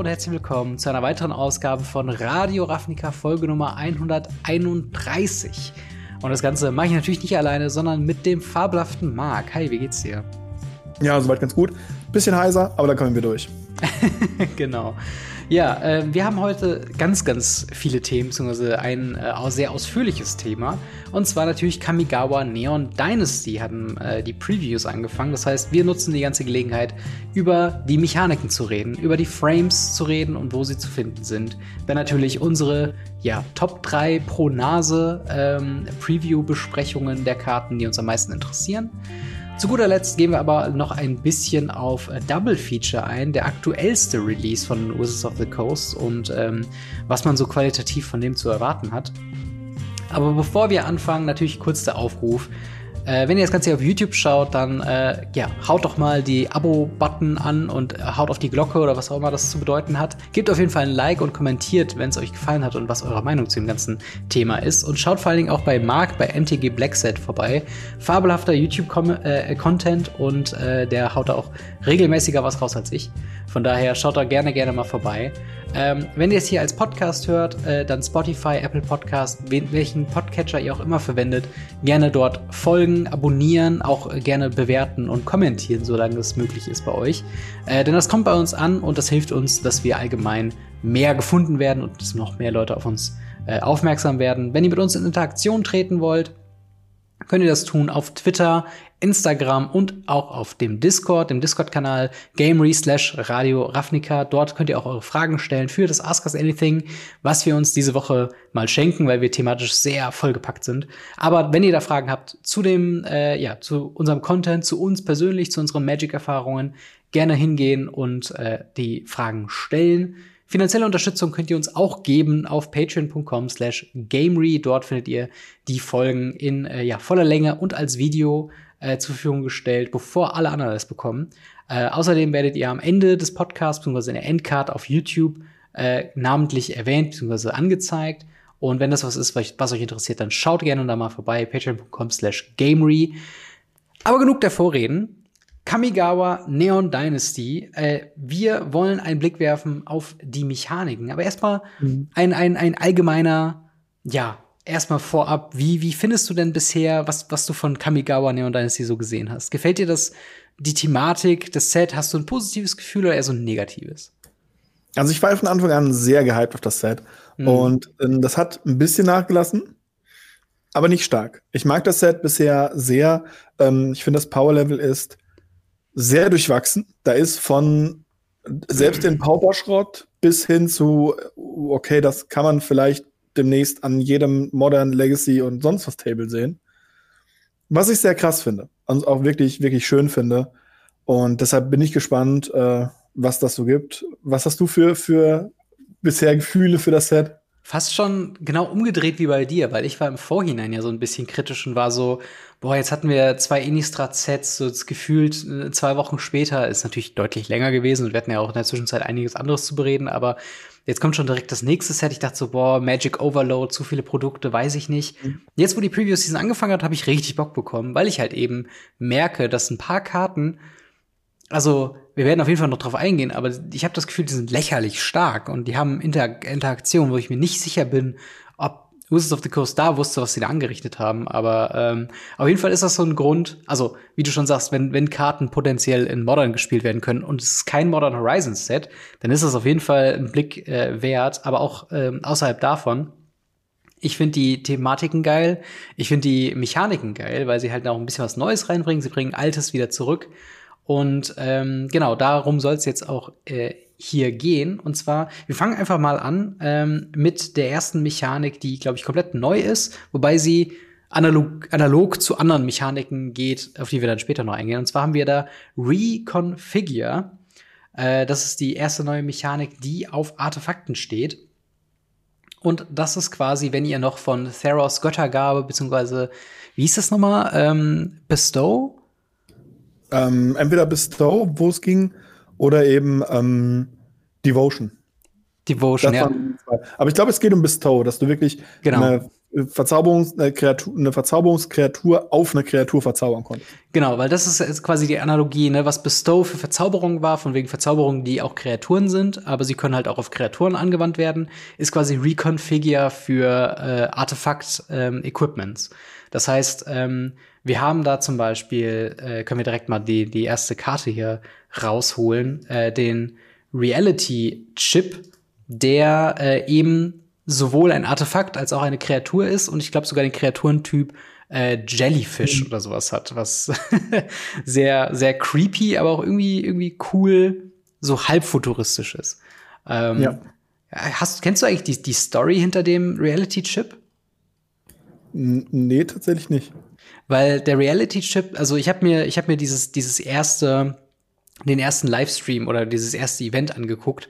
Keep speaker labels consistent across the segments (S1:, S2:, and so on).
S1: und herzlich willkommen zu einer weiteren Ausgabe von Radio Ravnica Folge Nummer 131. Und das Ganze mache ich natürlich nicht alleine, sondern mit dem fabelhaften Marc. Hi, wie geht's dir?
S2: Ja, soweit ganz gut. Bisschen heiser, aber da kommen wir durch.
S1: genau. Ja, äh, wir haben heute ganz, ganz viele Themen, beziehungsweise ein äh, sehr ausführliches Thema. Und zwar natürlich Kamigawa Neon Dynasty hatten äh, die Previews angefangen. Das heißt, wir nutzen die ganze Gelegenheit, über die Mechaniken zu reden, über die Frames zu reden und wo sie zu finden sind. Dann natürlich unsere ja, Top 3 pro Nase ähm, Preview-Besprechungen der Karten, die uns am meisten interessieren. Zu guter Letzt gehen wir aber noch ein bisschen auf äh, Double Feature ein, der aktuellste Release von Wizards of the Coast und ähm, was man so qualitativ von dem zu erwarten hat. Aber bevor wir anfangen, natürlich kurz der Aufruf. Äh, wenn ihr das Ganze auf YouTube schaut, dann äh, ja, haut doch mal die Abo-Button an und äh, haut auf die Glocke oder was auch immer das zu bedeuten hat. Gebt auf jeden Fall ein Like und kommentiert, wenn es euch gefallen hat und was eure Meinung zu dem ganzen Thema ist. Und schaut vor allen Dingen auch bei Marc bei MTG Blackset vorbei. Fabelhafter YouTube-Content äh, und der haut da auch regelmäßiger was raus als ich. Von daher schaut da gerne, gerne mal vorbei. Ähm, wenn ihr es hier als Podcast hört, äh, dann Spotify, Apple Podcast, welchen Podcatcher ihr auch immer verwendet, gerne dort folgen, abonnieren, auch äh, gerne bewerten und kommentieren, solange das möglich ist bei euch. Äh, denn das kommt bei uns an und das hilft uns, dass wir allgemein mehr gefunden werden und dass noch mehr Leute auf uns äh, aufmerksam werden. Wenn ihr mit uns in Interaktion treten wollt, könnt ihr das tun auf Twitter, Instagram und auch auf dem Discord, dem Discord-Kanal Gamery slash Radio Ravnica. Dort könnt ihr auch eure Fragen stellen für das Ask Us Anything, was wir uns diese Woche mal schenken, weil wir thematisch sehr vollgepackt sind. Aber wenn ihr da Fragen habt zu dem, äh, ja, zu unserem Content, zu uns persönlich, zu unseren Magic-Erfahrungen, gerne hingehen und äh, die Fragen stellen. Finanzielle Unterstützung könnt ihr uns auch geben auf patreon.com slash gamery. Dort findet ihr die Folgen in äh, ja, voller Länge und als Video äh, zur Verfügung gestellt, bevor alle anderen es bekommen. Äh, außerdem werdet ihr am Ende des Podcasts bzw. in der Endcard auf YouTube äh, namentlich erwähnt bzw. angezeigt. Und wenn das was ist, was euch interessiert, dann schaut gerne da mal vorbei, patreon.com slash gamery. Aber genug der Vorreden. Kamigawa Neon Dynasty. Äh, wir wollen einen Blick werfen auf die Mechaniken. Aber erstmal mhm. ein, ein, ein allgemeiner, ja, erstmal vorab, wie, wie findest du denn bisher, was, was du von Kamigawa Neon Dynasty so gesehen hast? Gefällt dir das, die Thematik, das Set? Hast du ein positives Gefühl oder eher so ein negatives?
S2: Also ich war von Anfang an sehr gehypt auf das Set. Mhm. Und ähm, das hat ein bisschen nachgelassen, aber nicht stark. Ich mag das Set bisher sehr. Ähm, ich finde, das Power-Level ist sehr durchwachsen. Da ist von selbst den Pauperschrott bis hin zu, okay, das kann man vielleicht demnächst an jedem Modern Legacy und sonst was Table sehen. Was ich sehr krass finde und auch wirklich, wirklich schön finde. Und deshalb bin ich gespannt, äh, was das so gibt. Was hast du für, für bisher Gefühle für das Set?
S1: Fast schon genau umgedreht wie bei dir, weil ich war im Vorhinein ja so ein bisschen kritisch und war so, boah, jetzt hatten wir zwei Innistrad-Sets, so gefühlt äh, zwei Wochen später, ist natürlich deutlich länger gewesen und wir hatten ja auch in der Zwischenzeit einiges anderes zu bereden, aber Jetzt kommt schon direkt das nächste Set. Ich dachte so, boah, Magic Overload, zu viele Produkte, weiß ich nicht. Mhm. Jetzt, wo die Previous Season angefangen hat, habe ich richtig Bock bekommen, weil ich halt eben merke, dass ein paar Karten, also wir werden auf jeden Fall noch drauf eingehen, aber ich habe das Gefühl, die sind lächerlich stark und die haben Inter Interaktion, wo ich mir nicht sicher bin, ob Wizards of the Coast da wusste, was sie da angerichtet haben. Aber ähm, auf jeden Fall ist das so ein Grund, also wie du schon sagst, wenn, wenn Karten potenziell in Modern gespielt werden können und es ist kein Modern Horizons Set, dann ist das auf jeden Fall ein Blick äh, wert, aber auch ähm, außerhalb davon. Ich finde die Thematiken geil, ich finde die Mechaniken geil, weil sie halt auch ein bisschen was Neues reinbringen. Sie bringen Altes wieder zurück. Und ähm, genau, darum soll es jetzt auch äh, hier gehen. Und zwar, wir fangen einfach mal an ähm, mit der ersten Mechanik, die, glaube ich, komplett neu ist, wobei sie analog, analog zu anderen Mechaniken geht, auf die wir dann später noch eingehen. Und zwar haben wir da Reconfigure. Äh, das ist die erste neue Mechanik, die auf Artefakten steht. Und das ist quasi, wenn ihr noch von Theros Göttergabe, beziehungsweise, wie hieß das nochmal? Ähm, Bestow?
S2: Ähm, entweder Bestow, wo es ging, oder eben ähm, Devotion.
S1: Devotion, ja.
S2: Aber ich glaube, es geht um Bestow, dass du wirklich
S1: genau.
S2: eine Verzauberungs eine, Kreatur, eine Verzauberungskreatur auf eine Kreatur verzaubern konnte.
S1: Genau, weil das ist, ist quasi die Analogie, ne, was Bestow für Verzauberung war, von wegen Verzauberungen, die auch Kreaturen sind, aber sie können halt auch auf Kreaturen angewandt werden, ist quasi Reconfigure für äh, Artefakt-Equipments. Ähm, das heißt, ähm, wir haben da zum Beispiel, äh, können wir direkt mal die, die erste Karte hier rausholen, äh, den Reality-Chip, der äh, eben sowohl ein Artefakt als auch eine Kreatur ist und ich glaube sogar den Kreaturentyp äh, Jellyfish mhm. oder sowas hat, was sehr, sehr creepy, aber auch irgendwie, irgendwie cool, so halb futuristisch ist. Ähm, ja. Hast, kennst du eigentlich die, die Story hinter dem Reality-Chip?
S2: Nee, tatsächlich nicht.
S1: Weil der Reality-Chip, also ich habe mir, ich habe mir dieses, dieses erste, den ersten Livestream oder dieses erste Event angeguckt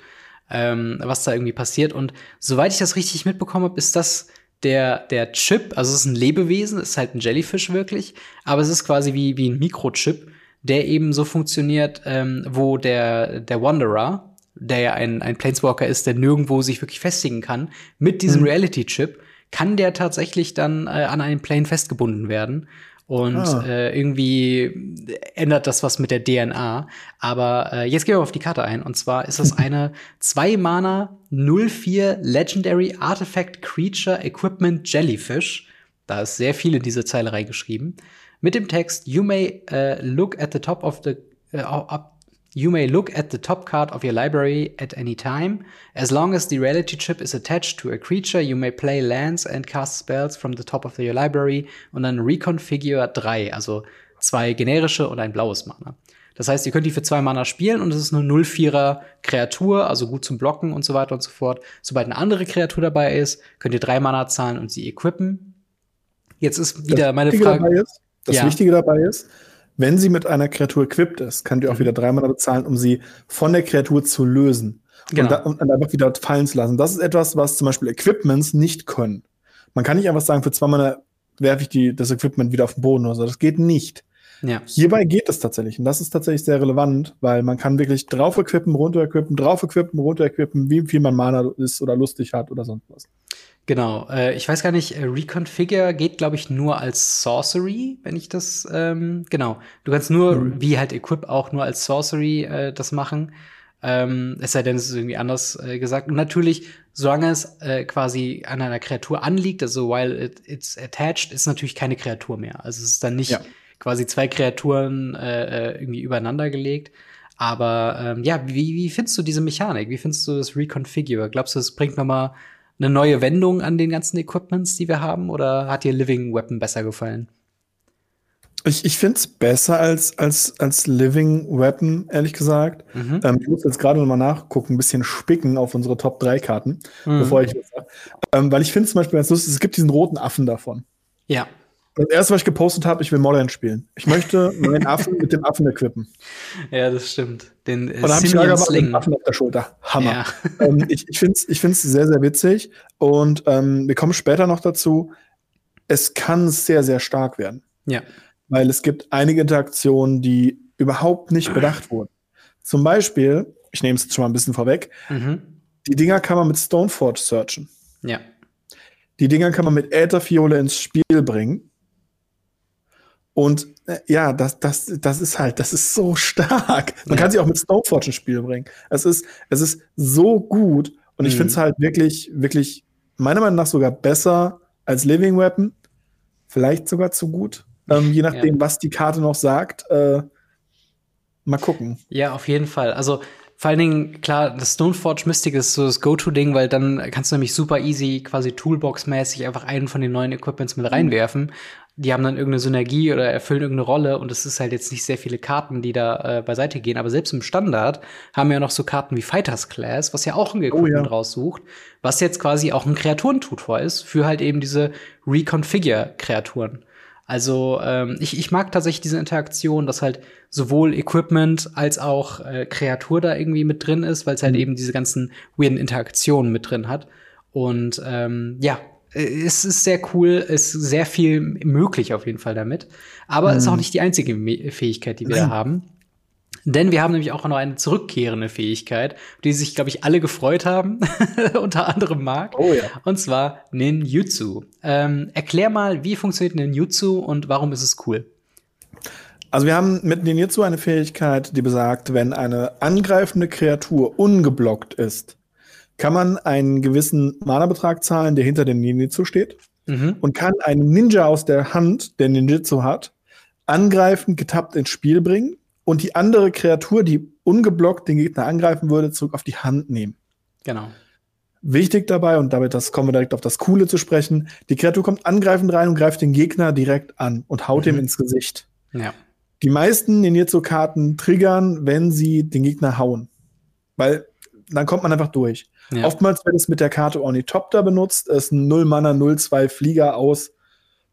S1: ähm, was da irgendwie passiert. Und soweit ich das richtig mitbekommen habe, ist das der, der Chip, also es ist ein Lebewesen, ist halt ein Jellyfish wirklich, aber es ist quasi wie, wie ein Mikrochip, der eben so funktioniert, ähm, wo der, der Wanderer, der ja ein, ein Planeswalker ist, der nirgendwo sich wirklich festigen kann, mit diesem mhm. Reality-Chip, kann der tatsächlich dann äh, an einem Plane festgebunden werden. Und ah. äh, irgendwie ändert das was mit der DNA. Aber äh, jetzt gehen wir auf die Karte ein. Und zwar ist das eine 2 Mana 04 Legendary Artifact Creature Equipment Jellyfish. Da ist sehr viel in diese Zeile reingeschrieben. Mit dem Text, you may uh, look at the top of the uh, You may look at the top card of your library at any time. As long as the reality chip is attached to a creature, you may play lands and cast spells from the top of your library und dann reconfigure drei, also zwei generische und ein blaues Mana. Das heißt, ihr könnt die für zwei Mana spielen und es ist eine 0-4er Kreatur, also gut zum Blocken und so weiter und so fort. Sobald eine andere Kreatur dabei ist, könnt ihr drei Mana zahlen und sie equippen. Jetzt ist wieder das meine Frage.
S2: Ist, das ja. Wichtige dabei ist, wenn sie mit einer Kreatur equipped ist, könnt ihr auch mhm. wieder drei Mana bezahlen, um sie von der Kreatur zu lösen. Genau. Und, da, und dann einfach wieder fallen zu lassen. Das ist etwas, was zum Beispiel Equipments nicht können. Man kann nicht einfach sagen, für zwei Mana werfe ich die, das Equipment wieder auf den Boden oder so. Das geht nicht. Ja. Hierbei geht es tatsächlich. Und das ist tatsächlich sehr relevant, weil man kann wirklich drauf equippen, runter equippen, drauf equippen, runter equippen, wie viel man Mana ist oder lustig hat oder sonst was.
S1: Genau, äh, ich weiß gar nicht, äh, Reconfigure geht, glaube ich, nur als Sorcery, wenn ich das, ähm, genau. Du kannst nur, mhm. wie halt Equip auch nur als Sorcery äh, das machen. Ähm, es sei denn, es ist irgendwie anders äh, gesagt. Und natürlich, solange es äh, quasi an einer Kreatur anliegt, also while it, it's attached, ist natürlich keine Kreatur mehr. Also es ist dann nicht ja. quasi zwei Kreaturen äh, äh irgendwie übereinander gelegt. Aber ähm, ja, wie, wie findest du diese Mechanik? Wie findest du das Reconfigure? Glaubst du, es bringt noch mal eine neue Wendung an den ganzen Equipments, die wir haben? Oder hat dir Living Weapon besser gefallen?
S2: Ich, ich finde es besser als, als, als Living Weapon, ehrlich gesagt. Mhm. Ähm, ich muss jetzt gerade noch mal nachgucken, ein bisschen spicken auf unsere Top 3 Karten, mhm. bevor ich was sage. Ähm, weil ich finde zum Beispiel ganz lustig, es gibt diesen roten Affen davon.
S1: Ja.
S2: Das erste, was ich gepostet habe, ich will Modern spielen. Ich möchte meinen Affen mit dem Affen equippen.
S1: Ja, das stimmt. Den
S2: äh, Und dann habe ich mit dem Affen auf der Schulter. Hammer. Ja. ähm, ich ich finde es ich find's sehr, sehr witzig. Und ähm, wir kommen später noch dazu. Es kann sehr, sehr stark werden.
S1: Ja.
S2: Weil es gibt einige Interaktionen, die überhaupt nicht bedacht wurden. Zum Beispiel, ich nehme es jetzt schon mal ein bisschen vorweg, mhm. die Dinger kann man mit Stoneforge searchen.
S1: Ja.
S2: Die Dinger kann man mit Ätherfiole ins Spiel bringen. Und äh, ja, das, das, das ist halt, das ist so stark. Man ja. kann sie auch mit Stoneforge ins Spiel bringen. Es ist, es ist so gut und ich mhm. finde es halt wirklich, wirklich, meiner Meinung nach sogar besser als Living Weapon. Vielleicht sogar zu gut. Ähm, je nachdem, ja. was die Karte noch sagt. Äh, mal gucken.
S1: Ja, auf jeden Fall. Also vor allen Dingen, klar, das Stoneforge Mystic ist so das Go-To-Ding, weil dann kannst du nämlich super easy, quasi Toolbox-mäßig einfach einen von den neuen Equipments mit reinwerfen die haben dann irgendeine Synergie oder erfüllen irgendeine Rolle und es ist halt jetzt nicht sehr viele Karten, die da äh, beiseite gehen. Aber selbst im Standard haben wir ja noch so Karten wie Fighters Class, was ja auch ein Equipment oh, ja. raussucht, was jetzt quasi auch ein Kreaturentutor ist für halt eben diese Reconfigure-Kreaturen. Also ähm, ich, ich mag tatsächlich diese Interaktion, dass halt sowohl Equipment als auch äh, Kreatur da irgendwie mit drin ist, weil es halt mhm. eben diese ganzen weirden Interaktionen mit drin hat. Und ähm, ja, es ist sehr cool, es ist sehr viel möglich auf jeden Fall damit. Aber es mhm. ist auch nicht die einzige Fähigkeit, die wir da haben. Denn wir haben nämlich auch noch eine zurückkehrende Fähigkeit, die sich, glaube ich, alle gefreut haben, unter anderem Mark.
S2: Oh ja.
S1: Und zwar Ninjutsu. Ähm, erklär mal, wie funktioniert Ninjutsu und warum ist es cool?
S2: Also wir haben mit Ninjutsu eine Fähigkeit, die besagt, wenn eine angreifende Kreatur ungeblockt ist, kann man einen gewissen Mana-Betrag zahlen, der hinter dem Ninjutsu steht
S1: Mhm.
S2: und kann einen Ninja aus der Hand, der Ninjutsu hat, angreifen, getappt ins Spiel bringen und die andere Kreatur, die ungeblockt den Gegner angreifen würde, zurück auf die Hand nehmen.
S1: Genau.
S2: Wichtig dabei, und damit das kommen wir direkt auf das Coole zu sprechen, die Kreatur kommt angreifend rein und greift den Gegner direkt an und haut
S1: Mhm.
S2: ihm ins Gesicht.
S1: Ja.
S2: Die meisten Ninjutsu-Karten triggern, wenn sie den Gegner hauen. Weil dann kommt man einfach durch.
S1: Ja.
S2: Oftmals wird es mit der Karte Ornithopter benutzt. Es ist ein 0 Mana 0-2 Flieger aus.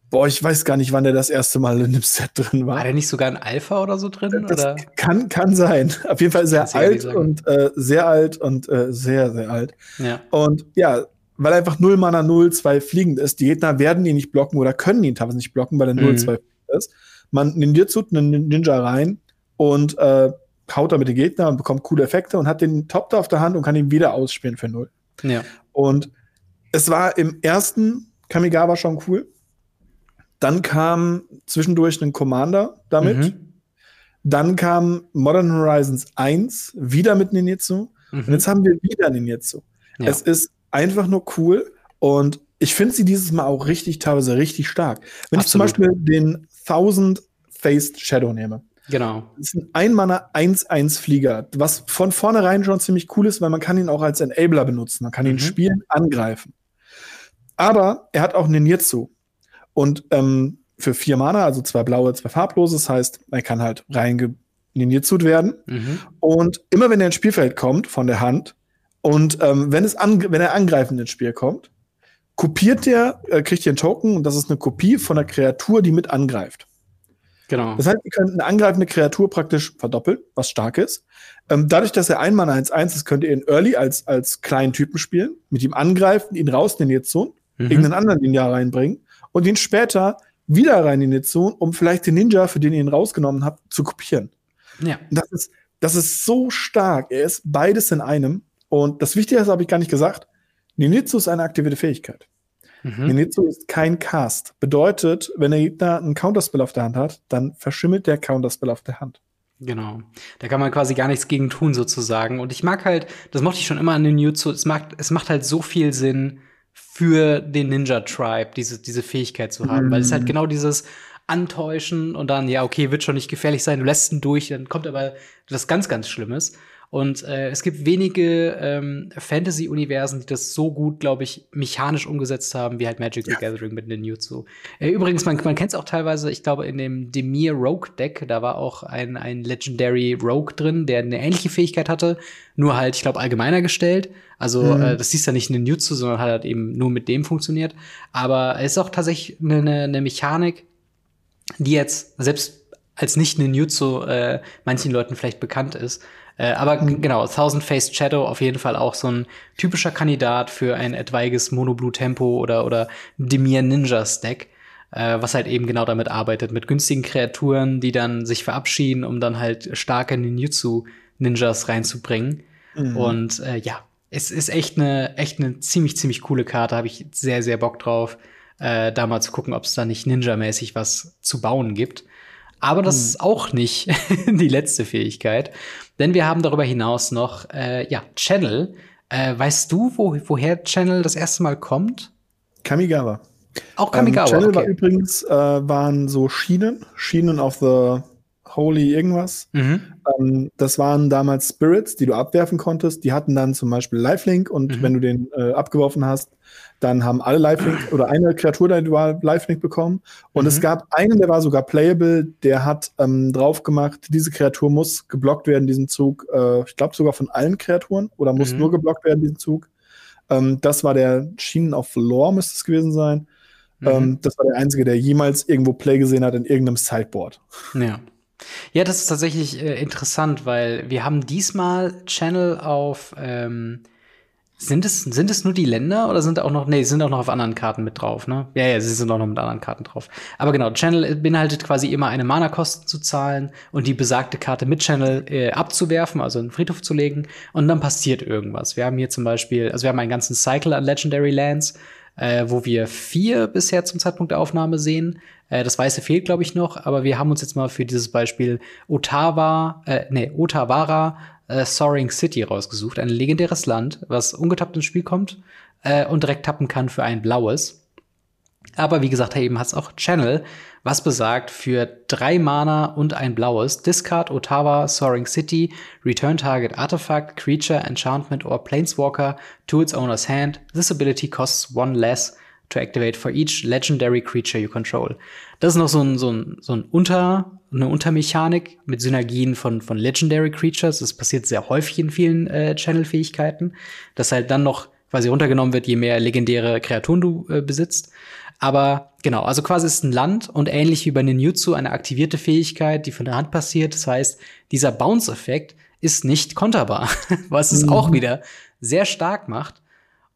S2: Boah, ich weiß gar nicht, wann der das erste Mal in dem Set drin war.
S1: War der nicht sogar ein Alpha oder so drin?
S2: Das
S1: oder?
S2: kann, kann sein. Auf jeden Fall sehr
S1: nicht
S2: alt und äh, sehr alt und äh, sehr, sehr alt.
S1: Ja.
S2: Und ja, weil er einfach 0 Mana 0, 2 fliegend ist. Die Gegner werden ihn nicht blocken oder können ihn teilweise nicht blocken, weil er 0,
S1: Mhm.
S2: 2 fliegend ist. Man ninjutsu einen Ninja rein und äh, haut damit den Gegner und bekommt coole Effekte und hat den Top da auf der Hand und kann ihn wieder ausspielen für 0.
S1: Ja.
S2: Und es war im ersten Kamigawa schon cool. Dann kam zwischendurch ein Commander damit.
S1: Mhm.
S2: Dann kam Modern Horizons 1 wieder mit Ninjutsu. Und
S1: Mhm.
S2: jetzt haben wir wieder Ninjutsu.
S1: Ja.
S2: Es ist einfach nur cool und ich finde sie dieses Mal auch richtig, teilweise richtig stark. Wenn ich zum
S1: Absolut.
S2: Beispiel den 1000 Faced Shadow nehme,
S1: Genau.
S2: das ist ein Ein-Mana 1-1 Flieger, was von vornherein schon ziemlich cool ist, weil man kann ihn auch als Enabler benutzen. Man kann ihn
S1: Mhm.
S2: spielen, angreifen. Aber er hat auch Ninjutsu. Und ähm, für vier Mana, also zwei blaue, zwei farblose, das heißt, er kann halt rein ninjutsu't werden.
S1: Mhm.
S2: Und immer wenn er ins Spielfeld kommt von der Hand und ähm, wenn, es wenn er angreifend ins Spiel kommt, kopiert der, äh, kriegt ihr einen Token und das ist eine Kopie von der Kreatur, die mit angreift.
S1: Genau.
S2: Das heißt, ihr könnt eine angreifende Kreatur praktisch verdoppeln, was stark ist. Ähm, dadurch, dass er ein Mana 1-1 ist, könnt ihr ihn Early als, als kleinen Typen spielen, mit ihm angreifen, ihn raus in den Zone,
S1: Mhm.
S2: irgendeinen anderen Ninja reinbringen und ihn später wieder rein in die Zone, um vielleicht den Ninja, für den ihr ihn rausgenommen habt, zu kopieren.
S1: Ja.
S2: Und Das ist, das ist so stark. Er ist beides in einem. Und das Wichtigste habe ich gar nicht gesagt. Ninjutsu ist eine aktivierte Fähigkeit.
S1: Mhm.
S2: Ninjutsu ist kein Cast. Bedeutet, wenn der Gegner einen Counterspell auf der Hand hat, dann verschimmelt der Counterspell auf der Hand.
S1: Genau. Da kann man quasi gar nichts gegen tun, sozusagen. Und ich mag halt, das mochte ich schon immer an den Jutsu, es macht, es macht halt so viel Sinn für den Ninja Tribe, diese, diese Fähigkeit zu haben.
S2: Mhm.
S1: Weil es halt genau dieses Antäuschen und dann, ja, okay, wird schon nicht gefährlich sein, du lässt ihn durch, dann kommt aber das ganz, ganz Schlimmes. Und äh, es gibt wenige ähm, Fantasy-Universen, die das so gut, glaube ich, mechanisch umgesetzt haben, wie halt Magic the
S2: Ja.
S1: Gathering mit den Jutsu. Äh, übrigens, man, man kennt es auch teilweise, ich glaube, in dem Demir Rogue Deck, da war auch ein, ein Legendary Rogue drin, der eine ähnliche Fähigkeit hatte, nur halt, ich glaube, allgemeiner gestellt. Also,
S2: Mhm.
S1: äh, das hieß ja nicht in den Jutsu, sondern hat halt eben nur mit dem funktioniert. Aber es ist auch tatsächlich eine, eine, eine Mechanik, die jetzt selbst als nicht Ninjutsu äh, manchen Leuten vielleicht bekannt ist. Äh, aber
S2: Mhm.
S1: genau, Thousand Faced Shadow auf jeden Fall auch so ein typischer Kandidat für ein etwaiges Monoblue Tempo oder oder Demir Ninja Stack, äh, was halt eben genau damit arbeitet mit günstigen Kreaturen, die dann sich verabschieden, um dann halt starke Ninjutsu Ninjas reinzubringen.
S2: Mhm.
S1: Und äh, ja, es ist echt eine echt eine ziemlich ziemlich coole Karte, habe ich sehr sehr Bock drauf, äh, da mal zu gucken, ob es da nicht Ninja-mäßig was zu bauen gibt. Aber das ist auch nicht die letzte Fähigkeit, denn wir haben darüber hinaus noch äh, ja Channel. Äh, weißt du, wo, woher Channel das erste Mal kommt?
S2: Kamigawa.
S1: Auch Kamigawa.
S2: Ähm, Channel war
S1: okay.
S2: übrigens, äh, waren so Schienen, Schienen of the Holy irgendwas.
S1: mhm.
S2: Ähm, das waren damals Spirits, die du abwerfen konntest. Die hatten dann zum Beispiel Lifelink und
S1: Mhm.
S2: wenn du den äh, abgeworfen hast, dann haben alle Lifelink oder eine Kreatur da Lifelink bekommen. Und
S1: Mhm.
S2: es gab einen, der war sogar playable, der hat ähm, drauf gemacht, diese Kreatur muss geblockt werden, diesen Zug. Äh, ich glaube sogar von allen Kreaturen oder muss
S1: Mhm.
S2: nur geblockt werden, diesen Zug. Ähm, das war der Schienen of Lore, müsste es gewesen sein.
S1: Mhm.
S2: Ähm, das war der einzige, der jemals irgendwo Play gesehen hat in irgendeinem Sideboard.
S1: Ja. Ja, das ist tatsächlich äh, interessant, weil wir haben diesmal Channel auf ähm, Sind es, sind es nur die Länder oder sind auch noch, nee, sind auch noch auf anderen Karten mit drauf, ne? Ja, ja, sie sind auch noch mit anderen Karten drauf. Aber genau, Channel beinhaltet quasi immer eine Mana-Kosten zu zahlen und die besagte Karte mit Channel äh, abzuwerfen, also in den Friedhof zu legen und dann passiert irgendwas. Wir haben hier zum Beispiel, also wir haben einen ganzen Cycle an Legendary Lands, äh, wo wir vier bisher zum Zeitpunkt der Aufnahme sehen. Äh, das Weiße fehlt, glaube ich, noch, aber wir haben uns jetzt mal für dieses Beispiel Ottawa, äh, nee, Otawara äh, Soaring City rausgesucht. Ein legendäres Land, was ungetappt ins Spiel kommt äh, und direkt tappen kann für ein blaues. Aber wie gesagt, eben hat es auch Channel, was besagt für drei Mana und ein blaues Discard Ottawa Soaring City, Return Target Artifact, Creature, Enchantment or Planeswalker to its owner's hand. This ability costs one less to activate for each legendary creature you control. Das ist noch so ein, so ein, so ein Unter, eine Untermechanik mit Synergien von, von Legendary Creatures. Das passiert sehr häufig in vielen äh, Channel-Fähigkeiten, dass halt dann noch quasi runtergenommen wird, je mehr legendäre Kreaturen du äh, besitzt. Aber genau, also quasi ist ein Land und ähnlich wie bei Ninjutsu eine aktivierte Fähigkeit, die von der Hand passiert. Das heißt, dieser Bounce-Effekt ist nicht konterbar, was es mhm. auch wieder sehr stark macht.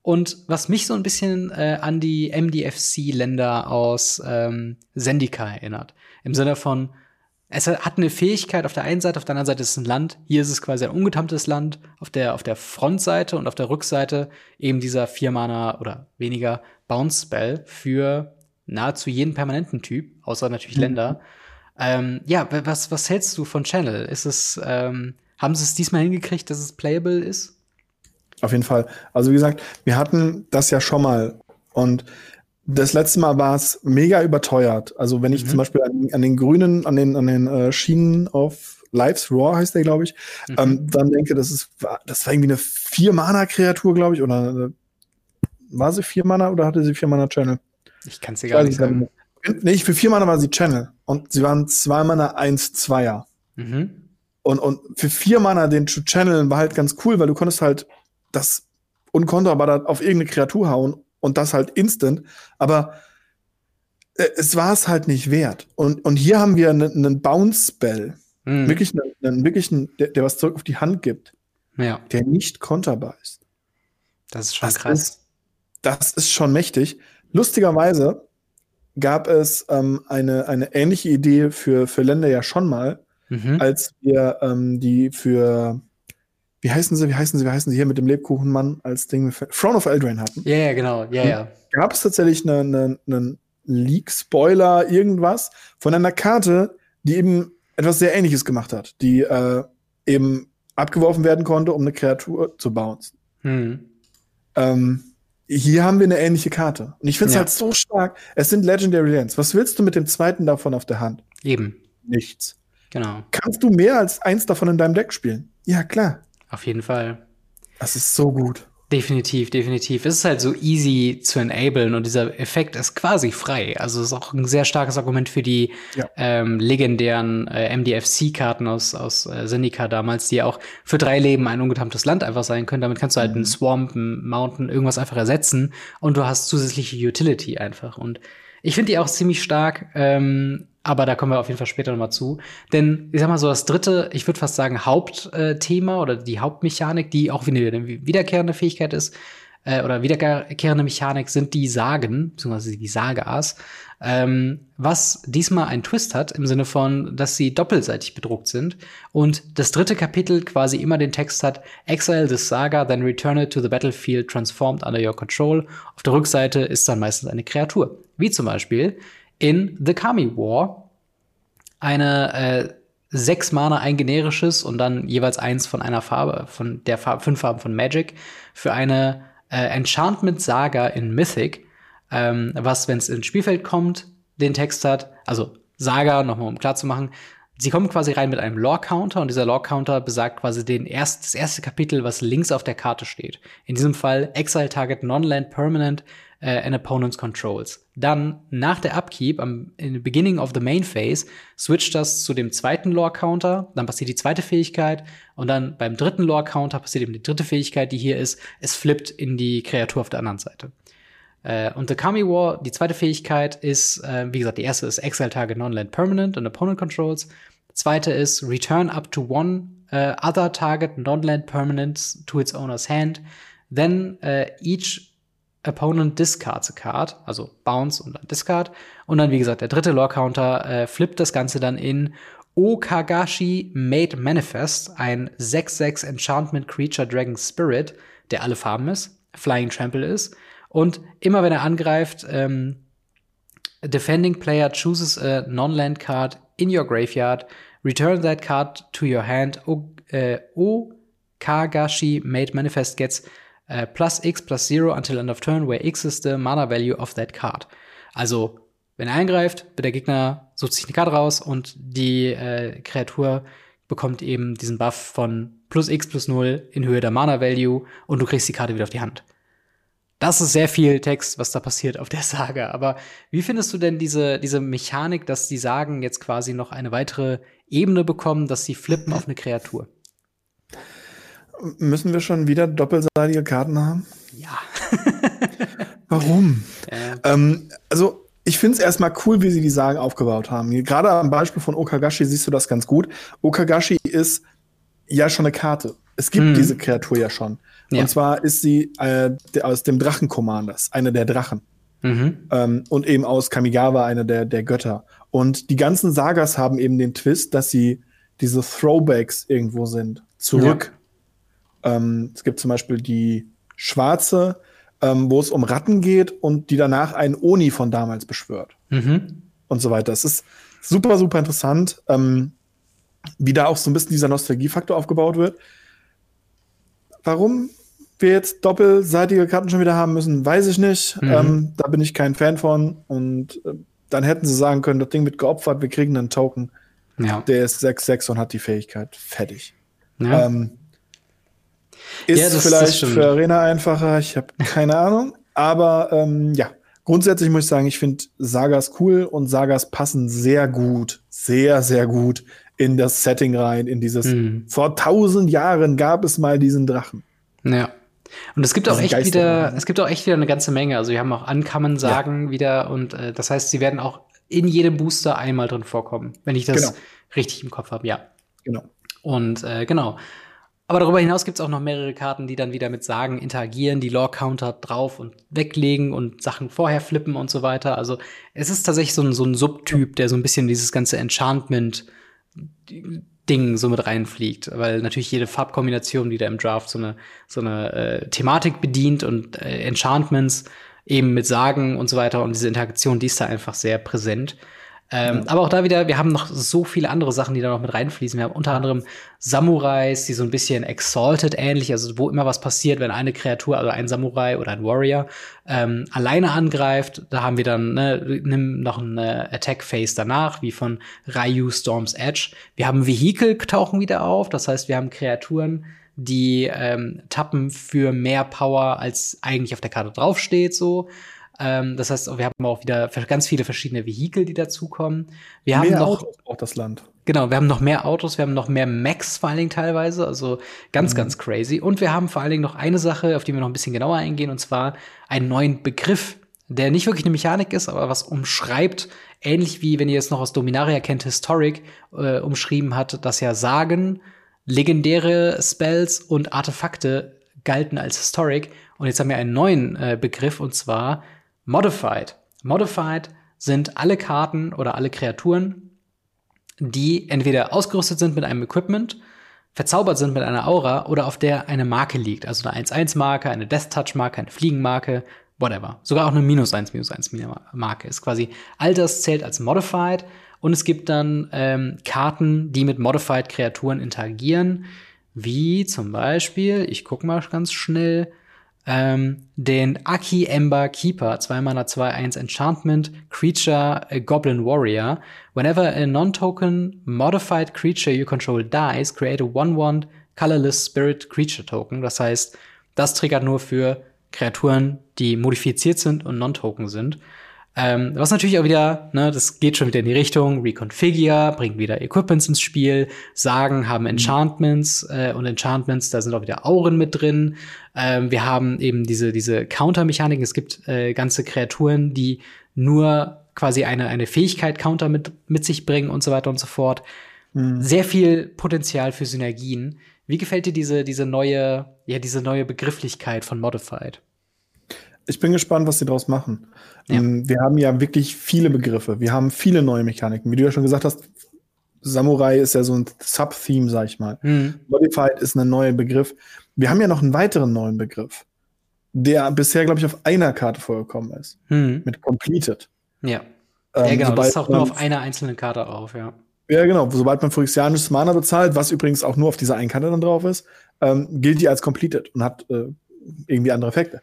S1: Und was mich so ein bisschen äh, an die MDFC-Länder aus ähm, Sendika erinnert. Im Sinne von, es hat eine Fähigkeit auf der einen Seite, auf der anderen Seite ist es ein Land. Hier ist es quasi ein ungetamtes Land. Auf der, auf der Frontseite und auf der Rückseite eben dieser Viermaner oder weniger Bounce-Spell für nahezu jeden permanenten Typ, außer natürlich mhm. Länder. Ähm, ja, was, was hältst du von Channel? Ist es, ähm, haben sie es diesmal hingekriegt, dass es playable ist?
S2: Auf jeden Fall. Also wie gesagt, wir hatten das ja schon mal und das letzte Mal war es mega überteuert. Also wenn ich mhm. zum Beispiel an, an, den grünen, an den, an den äh, Schienen auf Lives Raw heißt der, glaube ich, mhm. ähm, dann denke, das ist, das war irgendwie eine Vier-Mana-Kreatur, glaube ich, oder äh, war sie vier Mana oder hatte sie vier Mana Channel?
S1: Ich kann es dir gar nicht sagen.
S2: Nee, für vier Mana war sie Channel und sie waren zwei Mana eins Zweier. Mhm. Und, und für vier Mana den zu channeln war halt ganz cool, weil du konntest halt das unkonterbar da auf irgendeine Kreatur hauen und das halt instant. Aber äh, es war es halt nicht wert. Und, und hier haben wir einen, einen Bounce-Spell. Mhm. Wirklich einen, einen, wirklich einen, der, der was zurück auf die Hand gibt.
S1: Ja.
S2: Der nicht konterbar ist.
S1: Das ist schon das krass. Ist,
S2: das ist schon mächtig. Lustigerweise gab es ähm, eine, eine ähnliche Idee für, für Länder ja schon mal, mhm. als wir ähm, die für wie heißen sie, wie heißen sie, wie heißen sie hier mit dem Lebkuchenmann als Ding, Throne of Eldraine hatten.
S1: Ja, yeah, genau, ja, ja.
S2: Gab es tatsächlich einen eine, eine Leak-Spoiler, irgendwas von einer Karte, die eben etwas sehr ähnliches gemacht hat, die äh, eben abgeworfen werden konnte, um eine Kreatur zu bouncen. Hm. Ähm, hier haben wir eine ähnliche Karte. Und ich finde es ja. halt so stark. Es sind Legendary Lands. Was willst du mit dem zweiten davon auf der Hand?
S1: Eben.
S2: Nichts.
S1: Genau.
S2: Kannst du mehr als eins davon in deinem Deck spielen? Ja, klar.
S1: Auf jeden Fall.
S2: Das ist so gut.
S1: Definitiv, definitiv. Es ist halt so easy zu enablen und dieser Effekt ist quasi frei. Also es ist auch ein sehr starkes Argument für die ja. ähm, legendären äh, MDFC-Karten aus, aus äh, Seneca damals, die ja auch für drei Leben ein ungetamtes Land einfach sein können. Damit kannst du halt mhm. einen Swamp, einen Mountain, irgendwas einfach ersetzen und du hast zusätzliche Utility einfach. Und ich finde die auch ziemlich stark. Ähm, aber da kommen wir auf jeden Fall später nochmal zu. Denn ich sag mal so, das dritte, ich würde fast sagen, Hauptthema oder die Hauptmechanik, die auch wieder eine wiederkehrende Fähigkeit ist, äh, oder wiederkehrende Mechanik sind die Sagen, beziehungsweise die Sagas, ähm, was diesmal einen Twist hat, im Sinne von, dass sie doppelseitig bedruckt sind. Und das dritte Kapitel quasi immer den Text hat, Exile this Saga, then return it to the battlefield transformed under your control. Auf der Rückseite ist dann meistens eine Kreatur. Wie zum Beispiel in The Kami War eine äh, sechs Mana ein generisches und dann jeweils eins von einer Farbe, von der Farbe, fünf Farben von Magic für eine äh, Enchantment Saga in Mythic, ähm, was, wenn es ins Spielfeld kommt, den Text hat, also Saga, nochmal um klar zu machen, Sie kommen quasi rein mit einem Lore-Counter und dieser Lore-Counter besagt quasi den erst, das erste Kapitel, was links auf der Karte steht. In diesem Fall Exile Target Non-Land Permanent äh, an Opponent's Controls. Dann nach der Upkeep, am in the beginning of the main phase, switcht das zu dem zweiten Lore-Counter, dann passiert die zweite Fähigkeit und dann beim dritten Lore-Counter passiert eben die dritte Fähigkeit, die hier ist, es flippt in die Kreatur auf der anderen Seite. Äh, und The Kami War, die zweite Fähigkeit ist, äh, wie gesagt, die erste ist Exile Target Non-Land Permanent and Opponent Controls. Zweite ist Return up to one uh, other target non-land permanents to its owner's hand. Then uh, each opponent discards a card, also Bounce und dann Discard. Und dann, wie gesagt, der dritte Lore-Counter äh, flippt das Ganze dann in Okagashi Made Manifest, ein 6-6 Enchantment Creature Dragon Spirit, der alle Farben ist, Flying Trample ist. Und immer wenn er angreift, ähm, defending player chooses a non-land card in your graveyard, return that card to your hand. O, äh, Okagashi Made Manifest gets uh, plus X plus Zero until end of turn, where X is the mana value of that card. Also wenn er eingreift, wird der Gegner sucht sich eine Karte raus und die äh, Kreatur bekommt eben diesen Buff von plus x plus 0 in Höhe der Mana Value und du kriegst die Karte wieder auf die Hand. Das ist sehr viel Text, was da passiert auf der Saga. Aber wie findest du denn diese, diese Mechanik, dass die Sagen jetzt quasi noch eine weitere Ebene bekommen, dass sie flippen auf eine Kreatur?
S2: Müssen wir schon wieder doppelseitige Karten haben?
S1: Ja.
S2: Warum? Äh. Ähm, also ich finde es erstmal cool, wie sie die Sagen aufgebaut haben. Gerade am Beispiel von Okagashi siehst du das ganz gut. Okagashi ist ja schon eine Karte. Es gibt hm. diese Kreatur ja schon. Ja. Und zwar ist sie äh, aus dem Drachen-Commanders, eine der Drachen. Mhm. Ähm, und eben aus Kamigawa, eine der, der Götter. Und die ganzen Sagas haben eben den Twist, dass sie diese Throwbacks irgendwo sind. Zurück. Ähm, es gibt zum Beispiel die schwarze, ähm, wo es um Ratten geht und die danach einen Oni von damals beschwört. Mhm. Und so weiter. Es ist super, super interessant, ähm, wie da auch so ein bisschen dieser Nostalgiefaktor aufgebaut wird. Warum wir jetzt doppelseitige Karten schon wieder haben müssen, weiß ich nicht. Mhm. Ähm, da bin ich kein Fan von. Und äh, dann hätten sie sagen können, das Ding wird geopfert, wir kriegen einen Token. Ja. Der ist 6-6 und hat die Fähigkeit. Fertig. Ja. Ähm, ist ja, vielleicht für Arena einfacher, ich habe keine Ahnung. Aber ähm, ja, grundsätzlich muss ich sagen, ich finde Sagas cool und Sagas passen sehr gut, sehr, sehr gut in das Setting rein, in dieses mhm. vor tausend Jahren gab es mal diesen Drachen.
S1: Ja. Und es gibt auch echt wieder, es gibt auch echt wieder eine ganze Menge. Also wir haben auch Ankamen sagen ja. wieder und äh, das heißt, sie werden auch in jedem Booster einmal drin vorkommen, wenn ich das genau. richtig im Kopf habe, ja.
S2: Genau.
S1: Und äh, genau. Aber darüber hinaus gibt es auch noch mehrere Karten, die dann wieder mit Sagen interagieren, die Lore-Counter drauf und weglegen und Sachen vorher flippen und so weiter. Also es ist tatsächlich so ein, so ein Subtyp, der so ein bisschen dieses ganze Enchantment-Ding so mit reinfliegt. Weil natürlich jede Farbkombination, die da im Draft so eine, so eine äh, Thematik bedient und äh, Enchantments eben mit Sagen und so weiter und diese Interaktion, die ist da einfach sehr präsent. Ähm, ja. Aber auch da wieder, wir haben noch so viele andere Sachen, die da noch mit reinfließen. Wir haben unter anderem Samurais, die so ein bisschen Exalted ähnlich, also wo immer was passiert, wenn eine Kreatur, also ein Samurai oder ein Warrior, ähm, alleine angreift. Da haben wir dann ne, nimm noch eine Attack Phase danach, wie von Ryu Storm's Edge. Wir haben Vehikel tauchen wieder auf, das heißt, wir haben Kreaturen, die ähm, tappen für mehr Power, als eigentlich auf der Karte draufsteht, so. Ähm, das heißt, wir haben auch wieder ganz viele verschiedene Vehikel, die dazukommen. Wir mehr haben noch
S2: Autos auch das Land.
S1: Genau, wir haben noch mehr Autos, wir haben noch mehr Max vor allen Dingen teilweise, also ganz, mhm. ganz crazy. Und wir haben vor allen Dingen noch eine Sache, auf die wir noch ein bisschen genauer eingehen, und zwar einen neuen Begriff, der nicht wirklich eine Mechanik ist, aber was umschreibt, ähnlich wie wenn ihr es noch aus Dominaria kennt, Historic äh, umschrieben hat, dass ja Sagen, legendäre Spells und Artefakte galten als Historic. Und jetzt haben wir einen neuen äh, Begriff, und zwar Modified. Modified sind alle Karten oder alle Kreaturen, die entweder ausgerüstet sind mit einem Equipment, verzaubert sind mit einer Aura oder auf der eine Marke liegt. Also eine 1-1-Marke, eine Death-Touch-Marke, eine Fliegenmarke, whatever. Sogar auch eine minus 1, minus 1 Marke. Ist quasi, all das zählt als Modified. Und es gibt dann ähm, Karten, die mit Modified-Kreaturen interagieren. Wie zum Beispiel, ich guck mal ganz schnell, ähm, den Aki Ember Keeper, 2 Mana 2 1 Enchantment Creature Goblin Warrior. Whenever a non-token modified creature you control dies, create a 1-1 colorless spirit creature token. Das heißt, das triggert nur für Kreaturen, die modifiziert sind und non-token sind. Ähm, was natürlich auch wieder, ne, das geht schon wieder in die Richtung, Reconfigure, bringt wieder Equipments ins Spiel, Sagen haben mhm. Enchantments äh, und Enchantments, da sind auch wieder Auren mit drin. Ähm, wir haben eben diese, diese Counter-Mechaniken, es gibt äh, ganze Kreaturen, die nur quasi eine, eine Fähigkeit Counter mit, mit sich bringen und so weiter und so fort. Mhm. Sehr viel Potenzial für Synergien. Wie gefällt dir diese, diese neue, ja, diese neue Begrifflichkeit von Modified?
S2: Ich bin gespannt, was sie daraus machen. Ja. Ähm, wir haben ja wirklich viele Begriffe. Wir haben viele neue Mechaniken. Wie du ja schon gesagt hast, Samurai ist ja so ein Sub-Theme, sag ich mal. Mhm. Modified ist ein neuer Begriff. Wir haben ja noch einen weiteren neuen Begriff, der bisher, glaube ich, auf einer Karte vorgekommen ist. Mhm. Mit Completed.
S1: Ja. Ähm, ja, genau. Das ist auch nur auf einer einzelnen Karte auf, ja.
S2: Ja, genau. Sobald man phyrexianisches Mana bezahlt, was übrigens auch nur auf dieser einen Karte dann drauf ist, ähm, gilt die als completed und hat äh, irgendwie andere Effekte.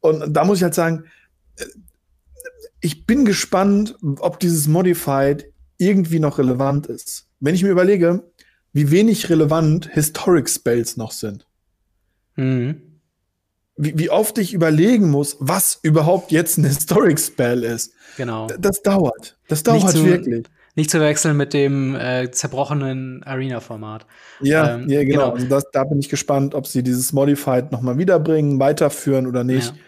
S2: Und da muss ich halt sagen, äh, ich bin gespannt, ob dieses Modified irgendwie noch relevant ist. Wenn ich mir überlege, wie wenig relevant Historic Spells noch sind. Mhm. Wie, wie oft ich überlegen muss, was überhaupt jetzt ein Historic Spell ist.
S1: Genau.
S2: Das dauert. Das dauert zu, wirklich.
S1: Nicht zu wechseln mit dem äh, zerbrochenen Arena-Format.
S2: Ja, ähm, ja, genau. genau. Das, da bin ich gespannt, ob sie dieses Modified noch mal wiederbringen, weiterführen oder nicht. Ja.